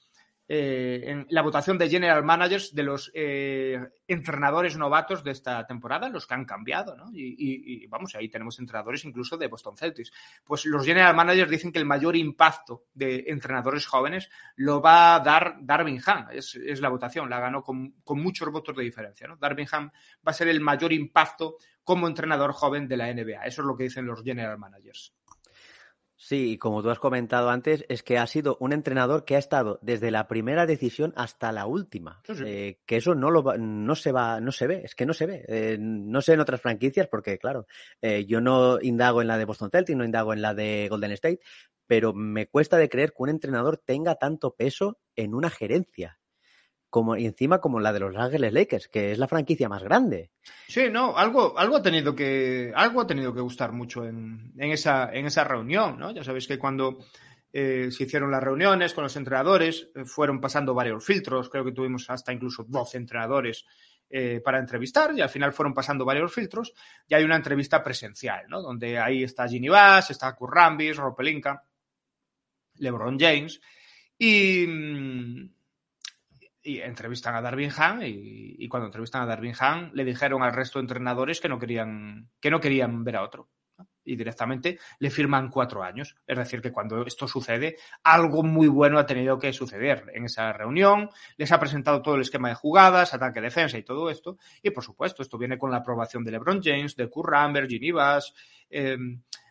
[SPEAKER 3] eh, en la votación de general managers de los eh, entrenadores novatos de esta temporada, los que han cambiado, ¿no? Y, vamos, ahí tenemos entrenadores incluso de Boston Celtics. Pues los general managers dicen que el mayor impacto de entrenadores jóvenes lo va a dar Darwin Ham, es, la votación, la ganó con, muchos votos de diferencia, ¿no? Darvin Ham va a ser el mayor impacto como entrenador joven de la NBA, eso es lo que dicen los general managers.
[SPEAKER 2] Sí, y como tú has comentado antes, es que ha sido un entrenador que ha estado desde la primera decisión hasta la última. Eh, que eso no lo no se va, no se ve, es que no se ve. Eh, no sé en otras franquicias, porque claro, eh, yo no indago en la de Boston Celtics, no indago en la de Golden State, pero me cuesta de creer que un entrenador tenga tanto peso en una gerencia como y encima como la de los Ángeles Lakers, que es la franquicia más grande.
[SPEAKER 3] Sí, no, algo, algo ha tenido que, algo ha tenido que gustar mucho en, en esa, en esa reunión, ¿no? Ya sabéis que cuando eh, se hicieron las reuniones con los entrenadores, eh, fueron pasando varios filtros, creo que tuvimos hasta incluso 12 entrenadores eh, para entrevistar y al final fueron pasando varios filtros y hay una entrevista presencial, ¿no? Donde ahí está Ginny Bass, está Kurrambis, Ropelinka, LeBron James y mm, y entrevistan a Darwin Han y, cuando entrevistan a Darwin Han le dijeron al resto de entrenadores que no querían, que no querían ver a otro. Y directamente le firman cuatro años. Es decir, que cuando esto sucede, algo muy bueno ha tenido que suceder en esa reunión. Les ha presentado todo el esquema de jugadas, ataque, defensa y todo esto. Y por supuesto, esto viene con la aprobación de LeBron James, de Kurt Rambert, Ginny Bass, eh,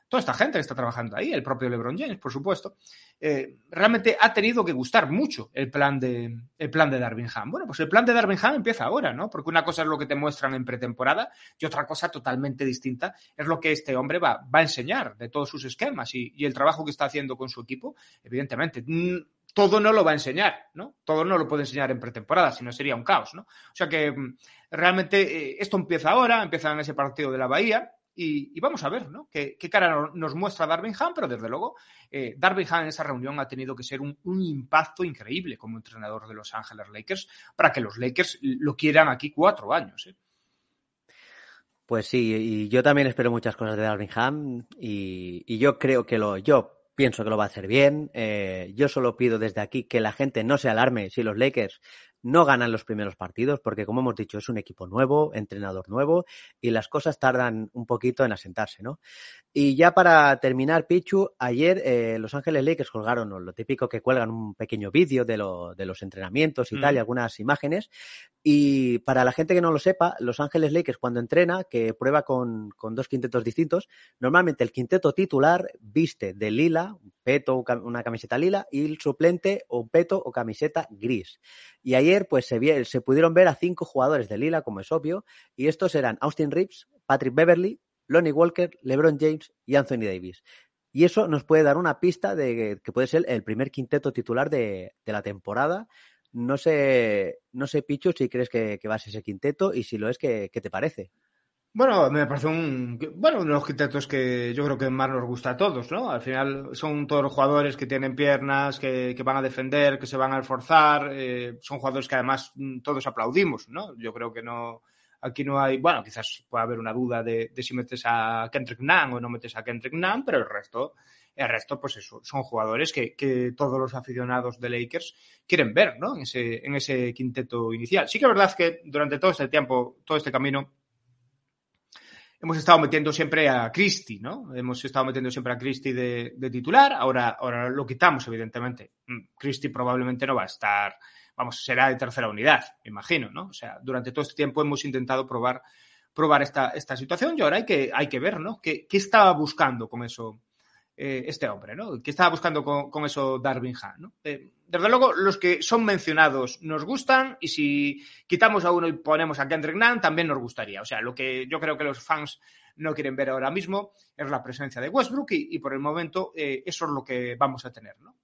[SPEAKER 3] toda esta gente que está trabajando ahí, el propio LeBron James, por supuesto, eh, realmente ha tenido que gustar mucho el plan de, el plan de Darwin Ham. Bueno, pues el plan de Darwin Ham empieza ahora, ¿no? Porque una cosa es lo que te muestran en pretemporada y otra cosa totalmente distinta es lo que este hombre va, va a enseñar de todos sus esquemas y, el trabajo que está haciendo con su equipo, evidentemente todo no lo va a enseñar, ¿no? Todo no lo puede enseñar en pretemporada, si no sería un caos, ¿no? O sea que mm, realmente eh, esto empieza ahora, empieza en ese partido de la Bahía, y, vamos a ver, ¿no? ¿Qué, cara nos muestra Darwin Han? Pero desde luego, eh, Darwin Han en esa reunión ha tenido que ser un, impacto increíble como entrenador de Los Ángeles Lakers para que los Lakers lo quieran aquí cuatro años. ¿eh?
[SPEAKER 2] Pues sí, y yo también espero muchas cosas de Darwin Han y, yo creo que lo, yo pienso que lo va a hacer bien. Eh, yo solo pido desde aquí que la gente no se alarme si los Lakers no ganan los primeros partidos porque, como hemos dicho, es un equipo nuevo, entrenador nuevo y las cosas tardan un poquito en asentarse, ¿no? Y ya para terminar, Pichu, ayer eh, Los Ángeles Lakers colgaron lo típico que cuelgan un pequeño vídeo de, lo, de los entrenamientos y mm. tal y algunas imágenes. Y para la gente que no lo sepa, Los Ángeles Lakers cuando entrena, que prueba con, con dos quintetos distintos, normalmente el quinteto titular viste de lila, un peto, una camiseta lila, y el suplente un peto o camiseta gris. Y ayer pues se, se pudieron ver a cinco jugadores de Lila, como es obvio, y estos eran Austin Reeves, Patrick Beverly, Lonnie Walker, LeBron James y Anthony Davis. Y eso nos puede dar una pista de que puede ser el primer quinteto titular de, la temporada. No sé, no sé, Pichu, si crees que, va a ser ese quinteto y si lo es, ¿qué, qué te parece?
[SPEAKER 3] Bueno, me parece un bueno uno de los quintetos que yo creo que más nos gusta a todos, ¿no? Al final son todos los jugadores que tienen piernas, que, van a defender, que se van a esforzar, eh, son jugadores que además mm, todos aplaudimos, ¿no? Yo creo que no aquí no hay, bueno, quizás pueda haber una duda de, si metes a Kendrick Nunn o no metes a Kendrick Nunn, pero el resto, el resto, pues eso, son jugadores que, que todos los aficionados de Lakers quieren ver, ¿no? En ese, en ese quinteto inicial. Sí que es verdad que durante todo este tiempo, todo este camino hemos estado metiendo siempre a Christie, ¿no? Hemos estado metiendo siempre a Christie de, titular, ahora, ahora lo quitamos, evidentemente. Mm, Christie probablemente no va a estar, vamos, será de tercera unidad, me imagino, ¿no? O sea, durante todo este tiempo hemos intentado probar, probar esta, esta situación y ahora hay que, hay que ver, ¿no? ¿Qué, qué estaba buscando con eso eh, este hombre, ¿no? ¿Qué estaba buscando con, eso Darwin Han, ¿no? Eh, desde luego, los que son mencionados nos gustan y si quitamos a uno y ponemos a Kendrick Nunn, también nos gustaría. O sea, lo que yo creo que los fans no quieren ver ahora mismo es la presencia de Westbrook y, por el momento eh, eso es lo que vamos a tener, ¿no?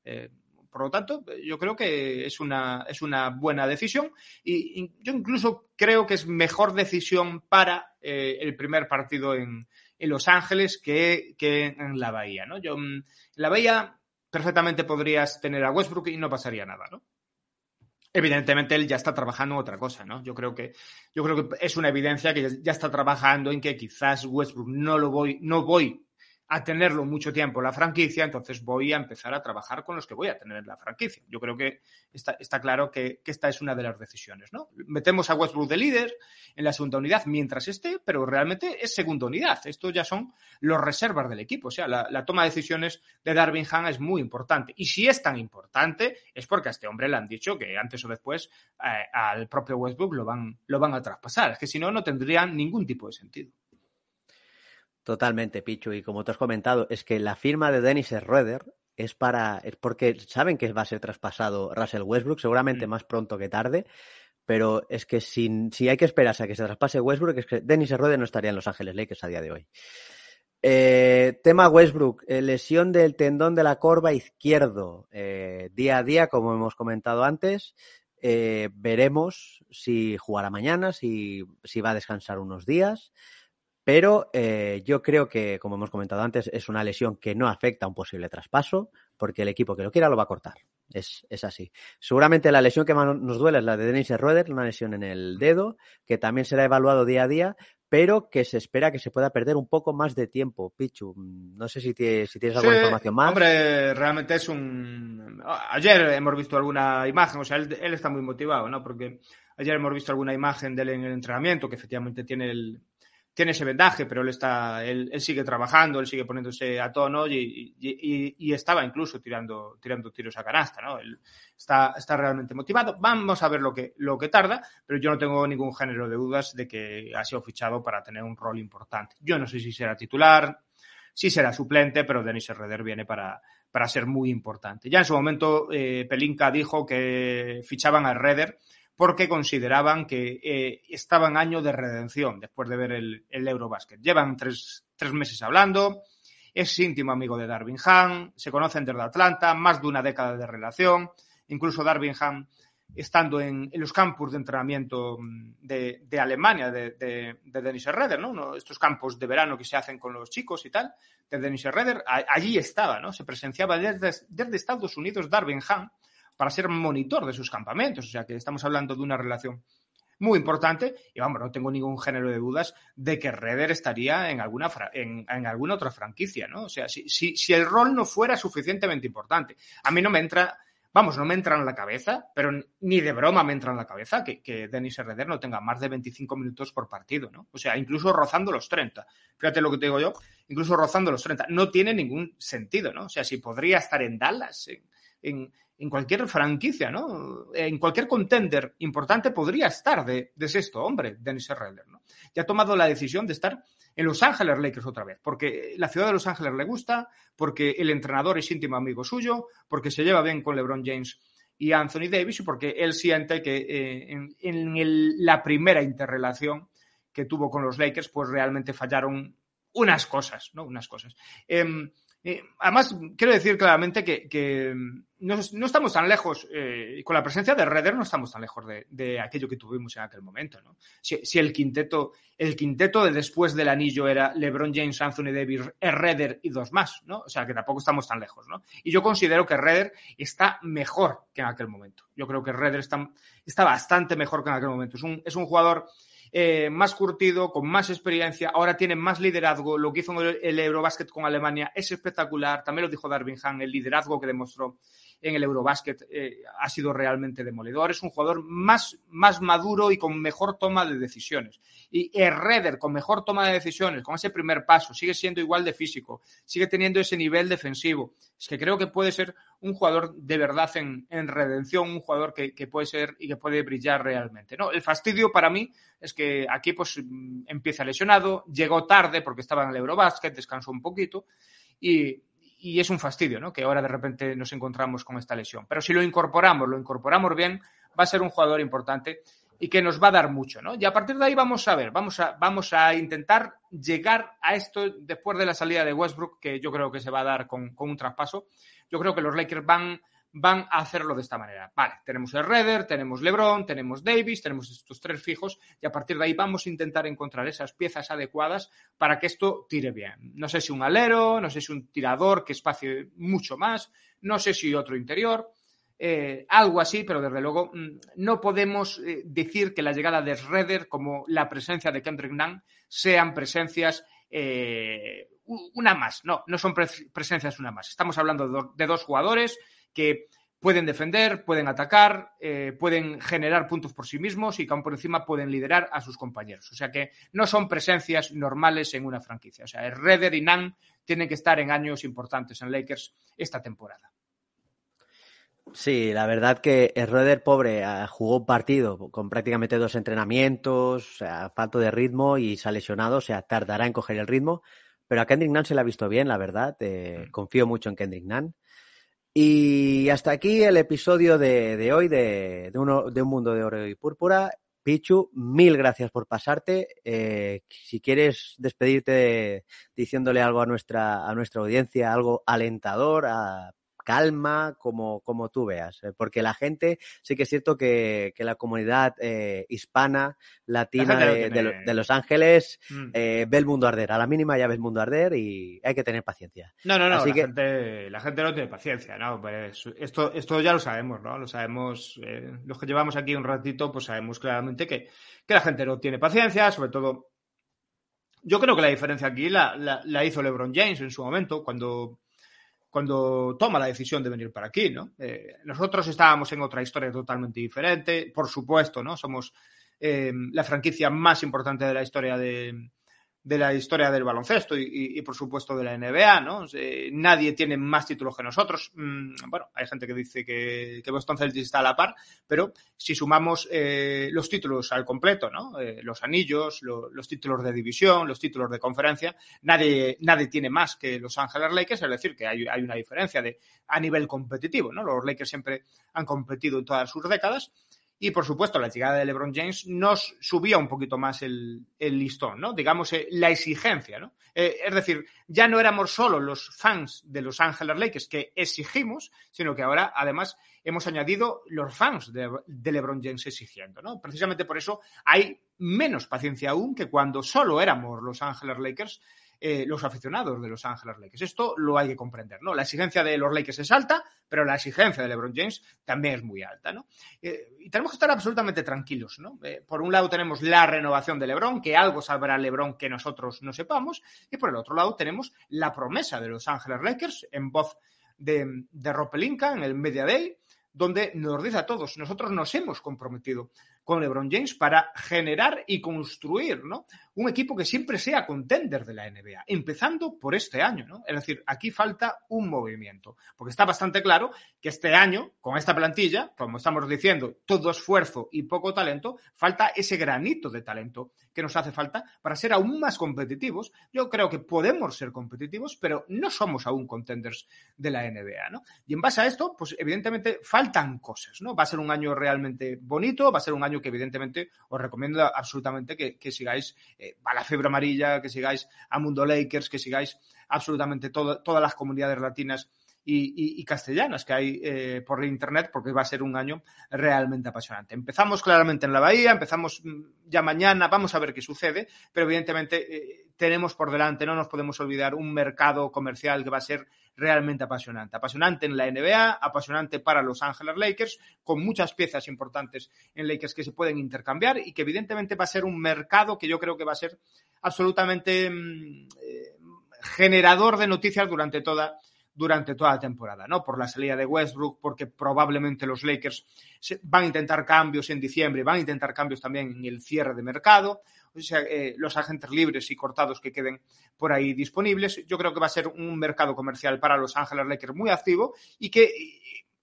[SPEAKER 3] por lo tanto, yo creo que es una, es una buena decisión y, yo incluso creo que es mejor decisión para el primer partido en, en Los Ángeles que, en la Bahía, ¿no? Yo, mm, en la Bahía perfectamente podrías tener a Westbrook y no pasaría nada, ¿no? Evidentemente él ya está trabajando en otra cosa, ¿no? Yo creo que, yo creo que es una evidencia que ya está trabajando en que quizás Westbrook no lo voy, no voy a tenerlo mucho tiempo la franquicia, entonces voy a empezar a trabajar con los que voy a tener en la franquicia. Yo creo que está, está claro que, esta es una de las decisiones, ¿no? Metemos a Westbrook de líder en la segunda unidad mientras esté, pero realmente es segunda unidad. Estos ya son los reservas del equipo. O sea, la, toma de decisiones de Darwin Han es muy importante. Y si es tan importante, es porque a este hombre le han dicho que antes o después eh, al propio Westbrook lo van, lo van a traspasar. Es que si no, no tendría ningún tipo de sentido.
[SPEAKER 2] Totalmente, Pichu. Y como te has comentado, es que la firma de Dennis Schroeder es para. es porque saben que va a ser traspasado Russell Westbrook, seguramente mm. más pronto que tarde. Pero es que si, si hay que esperarse a que se traspase Westbrook, es que Dennis Schroeder no estaría en Los Ángeles Lakers a día de hoy. Eh, tema Westbrook, eh, lesión del tendón de la corva izquierdo. Eh, día a día, como hemos comentado antes, veremos si jugará mañana, si, si va a descansar unos días. Pero eh, yo creo que, como hemos comentado antes, es una lesión que no afecta a un posible traspaso, porque el equipo que lo quiera lo va a cortar. Es, es así. Seguramente la lesión que más nos duele es la de Dennis Roeder, una lesión en el dedo, que también será evaluado día a día, pero que se espera que se pueda perder un poco más de tiempo. Pichu, mm, no sé si tienes, si tienes alguna información más.
[SPEAKER 3] Hombre, realmente es un. Ayer hemos visto alguna imagen, o sea, él, él está muy motivado, ¿no? Porque ayer hemos visto alguna imagen de él en el entrenamiento, que efectivamente tiene el, tiene ese vendaje, pero él está, él, sigue trabajando, él sigue poniéndose a tono y, y, estaba incluso tirando, tirando tiros a canasta, ¿no? Él está, está realmente motivado. Vamos a ver lo que, lo que tarda, pero yo no tengo ningún género de dudas de que ha sido fichado para tener un rol importante. Yo no sé si será titular, si será suplente, pero Denis Herreder viene para, para ser muy importante. Ya en su momento, eh, Pelinka dijo que fichaban a Herreder porque consideraban que eh, estaba en año de redención después de ver el, el Eurobasket. Llevan tres, tres, meses hablando, es íntimo amigo de Darwin Han, se conocen desde Atlanta, más de una década de relación, incluso Darwin Han estando en, los campus de entrenamiento de, de Alemania, de, de, de Dennis Schroeder, ¿no? Estos campos de verano que se hacen con los chicos y tal, de Dennis Schroeder, allí estaba, ¿no? Se presenciaba desde, desde Estados Unidos Darwin Han para ser monitor de sus campamentos. O sea que estamos hablando de una relación muy importante y vamos, no tengo ningún género de dudas de que Redder estaría en alguna, en, alguna otra franquicia, ¿no? O sea, si, si, si, el rol no fuera suficientemente importante. A mí no me entra, vamos, no me entra en la cabeza, pero ni de broma me entra en la cabeza que, que Denis Herreder no tenga más de 25 minutos por partido, ¿no? O sea, incluso rozando los 30. Fíjate lo que te digo yo, incluso rozando los 30. No tiene ningún sentido, ¿no? O sea, si podría estar en Dallas, en, en, cualquier franquicia, ¿no? En cualquier contender importante podría estar de, de sexto hombre, Dennis Herreder, ¿no? Ya ha tomado la decisión de estar en Los Ángeles Lakers otra vez, porque la ciudad de Los Ángeles le gusta, porque el entrenador es íntimo amigo suyo, porque se lleva bien con LeBron James y Anthony Davis y porque él siente que eh, en, en el, la primera interrelación que tuvo con los Lakers, pues realmente fallaron unas cosas, ¿no? Unas cosas. Eh, eh, además, quiero decir claramente que, no, estamos tan lejos, eh, con la presencia de Redder no estamos tan lejos de, aquello que tuvimos en aquel momento. ¿no? Si, el, quinteto, el quinteto de después del anillo era LeBron James, Anthony Davis, Redder y dos más, ¿no? O sea, que tampoco estamos tan lejos. ¿no? Y yo considero que Redder está mejor que en aquel momento. Yo creo que Redder está, está bastante mejor que en aquel momento. Es un, es un jugador eh, más curtido, con más experiencia, ahora tiene más liderazgo. Lo que hizo el, el Eurobasket con Alemania es espectacular. También lo dijo Darvin Ham, el liderazgo que demostró en el Eurobasket eh, ha sido realmente demoledor. Es un jugador más, más maduro y con mejor toma de decisiones. Y Herreder, con mejor toma de decisiones, con ese primer paso, sigue siendo igual de físico, sigue teniendo ese nivel defensivo. Es que creo que puede ser un jugador de verdad en, en redención, un jugador que, que, puede ser y que puede brillar realmente. ¿no? El fastidio para mí es que aquí pues empieza lesionado, llegó tarde porque estaba en el Eurobasket, descansó un poquito y, y es un fastidio, ¿no? Que ahora de repente nos encontramos con esta lesión. Pero si lo incorporamos, lo incorporamos bien, va a ser un jugador importante y que nos va a dar mucho, ¿no? Y a partir de ahí vamos a ver, vamos a, vamos a intentar llegar a esto después de la salida de Westbrook, que yo creo que se va a dar con, con un traspaso. Yo creo que los Lakers van, van a hacerlo de esta manera. Vale, tenemos el Redder, tenemos LeBron, tenemos Davis, tenemos estos tres fijos y a partir de ahí vamos a intentar encontrar esas piezas adecuadas para que esto tire bien. No sé si un alero, no sé si un tirador que espacie mucho más, no sé si otro interior. Eh, algo así, pero desde luego no podemos eh, decir que la llegada de Redder como la presencia de Kendrick Nunn sean presencias eh, una más. No, no son pre presencias una más. Estamos hablando de, do de dos jugadores que pueden defender, pueden atacar, eh, pueden generar puntos por sí mismos y que aún por encima pueden liderar a sus compañeros. O sea que no son presencias normales en una franquicia. O sea, Redder y Nan tienen que estar en años importantes en Lakers esta temporada.
[SPEAKER 2] Sí, la verdad que Redder, pobre, jugó un partido con prácticamente dos entrenamientos, o sea, falto de ritmo y se ha lesionado, o sea, tardará en coger el ritmo. Pero a Kendrick Nunn se le ha visto bien, la verdad. Eh, confío mucho en Kendrick Nunn. Y hasta aquí el episodio de, de hoy de, de, uno, de Un Mundo de Oro y Púrpura. Pichu, mil gracias por pasarte. Eh, si quieres despedirte diciéndole algo a nuestra, a nuestra audiencia, algo alentador, a, calma, como, como tú veas. Eh, porque la gente, sí que es cierto que, que la comunidad eh, hispana, latina de, tiene... de, Los Ángeles, mm. eh, ve el mundo arder. A la mínima ya ve el mundo arder y hay que tener paciencia.
[SPEAKER 3] No, no, no, Así la, que... gente, la gente no tiene paciencia, ¿no? Pues esto, esto ya lo sabemos, ¿no? Lo sabemos, eh, los que llevamos aquí un ratito, pues sabemos claramente que, que la gente no tiene paciencia, sobre todo yo creo que la diferencia aquí la, la, la, hizo LeBron James en su momento, cuando cuando toma la decisión de venir para aquí, ¿no? Eh, nosotros estábamos en otra historia totalmente diferente, por supuesto, ¿no? Somos eh, la franquicia más importante de la historia de, de la historia del baloncesto y, por supuesto de la NBA, ¿no? Nadie tiene más títulos que nosotros. Mm, bueno, hay gente que dice que, Boston Celtics está a la par, pero si sumamos eh, los títulos al completo, ¿no? Eh, los anillos, lo, los títulos de división, los títulos de conferencia, nadie, nadie tiene más que Los Ángeles Lakers, es decir, que hay, hay una diferencia de, a nivel competitivo, ¿no? Los Lakers siempre han competido en todas sus décadas y por supuesto, la llegada de LeBron James nos subía un poquito más el, el listón, ¿no? Digamos, eh, la exigencia, ¿no? Eh, es decir, ya no éramos solo los fans de Los Ángeles Lakers que exigimos, sino que ahora, además, hemos añadido los fans de, de LeBron James exigiendo, ¿no? Precisamente por eso hay menos paciencia aún que cuando solo éramos Los Ángeles Lakers eh, los aficionados de Los Ángeles Lakers. Esto lo hay que comprender, ¿no? La exigencia de los Lakers es alta, pero la exigencia de LeBron James también es muy alta, ¿no? Eh, y tenemos que estar absolutamente tranquilos, ¿no? Eh, por un lado tenemos la renovación de LeBron, que algo sabrá LeBron que nosotros no sepamos, y por el otro lado tenemos la promesa de Los Ángeles Lakers en voz de, de Rob Pelinka en el Media Day, donde nos dice a todos, nosotros nos hemos comprometido con LeBron James para generar y construir ¿no? un equipo que siempre sea contender de la NBA, empezando por este año. ¿no? Es decir, aquí falta un movimiento, porque está bastante claro que este año, con esta plantilla, como estamos diciendo, todo esfuerzo y poco talento, falta ese granito de talento que nos hace falta para ser aún más competitivos. Yo creo que podemos ser competitivos, pero no somos aún contenders de la NBA. ¿no? Y en base a esto, pues evidentemente faltan cosas. ¿no? Va a ser un año realmente bonito, va a ser un año que evidentemente os recomiendo absolutamente que, sigáis eh, a la fiebre amarilla, que sigáis a Mundo Lakers, que sigáis absolutamente todas las comunidades latinas y, castellanas que hay eh, por internet, porque va a ser un año realmente apasionante. Empezamos claramente en la Bahía, empezamos mm, ya mañana, vamos a ver qué sucede, pero evidentemente eh, tenemos por delante, no nos podemos olvidar, un mercado comercial que va a ser realmente apasionante. Apasionante en la NBA, apasionante para Los Ángeles Lakers, con muchas piezas importantes en Lakers que se pueden intercambiar y que evidentemente va a ser un mercado que yo creo que va a ser absolutamente mm, eh, generador de noticias durante toda durante toda la temporada, ¿no? Por la salida de Westbrook, porque probablemente los Lakers van a intentar cambios en diciembre, van a intentar cambios también en el cierre de mercado, eh, los agentes libres y cortados que queden por ahí disponibles. Yo creo que va a ser un mercado comercial para Los Ángeles Lakers muy activo y que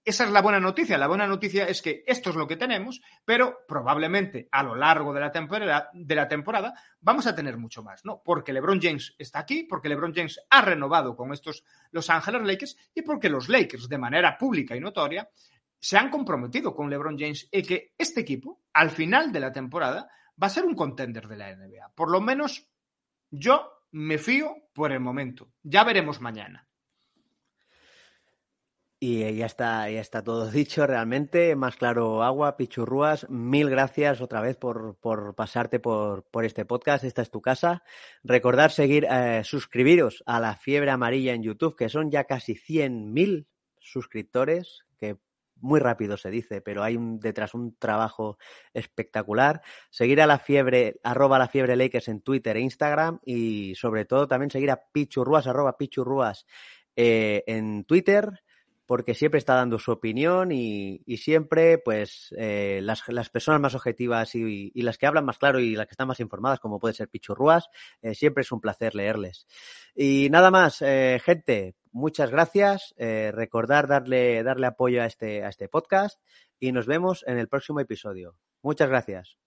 [SPEAKER 3] esa es la buena noticia. La buena noticia es que esto es lo que tenemos, pero probablemente a lo largo de la temporada, de la temporada vamos a tener mucho más, ¿no? Porque LeBron James está aquí, porque LeBron James ha renovado con estos Los Ángeles Lakers y porque los Lakers, de manera pública y notoria, se han comprometido con LeBron James y que este equipo, al final de la temporada, va a ser un contender de la NBA. Por lo menos yo me fío por el momento. Ya veremos mañana.
[SPEAKER 2] Y ya está, ya está todo dicho realmente. Más claro agua, Pichurrúas. Mil gracias otra vez por, por pasarte por, por, este podcast. Esta es tu casa. Recordar seguir, eh, suscribiros a la fiebre amarilla en YouTube, que son ya casi 100.000 suscriptores, muy rápido se dice, pero hay un, detrás un trabajo espectacular. Seguir a la fiebre, arroba la fiebre Lakers en Twitter e Instagram y sobre todo también seguir a Pichurruas, arroba Pichurruas eh, en Twitter porque siempre está dando su opinión y, siempre, pues, eh, las, las, personas más objetivas y, las que hablan más claro y las que están más informadas, como puede ser Pichurruas, eh, siempre es un placer leerles. Y nada más, eh, gente, muchas gracias. recordar darle, darle apoyo a este, a este podcast y nos vemos en el próximo episodio. Muchas gracias.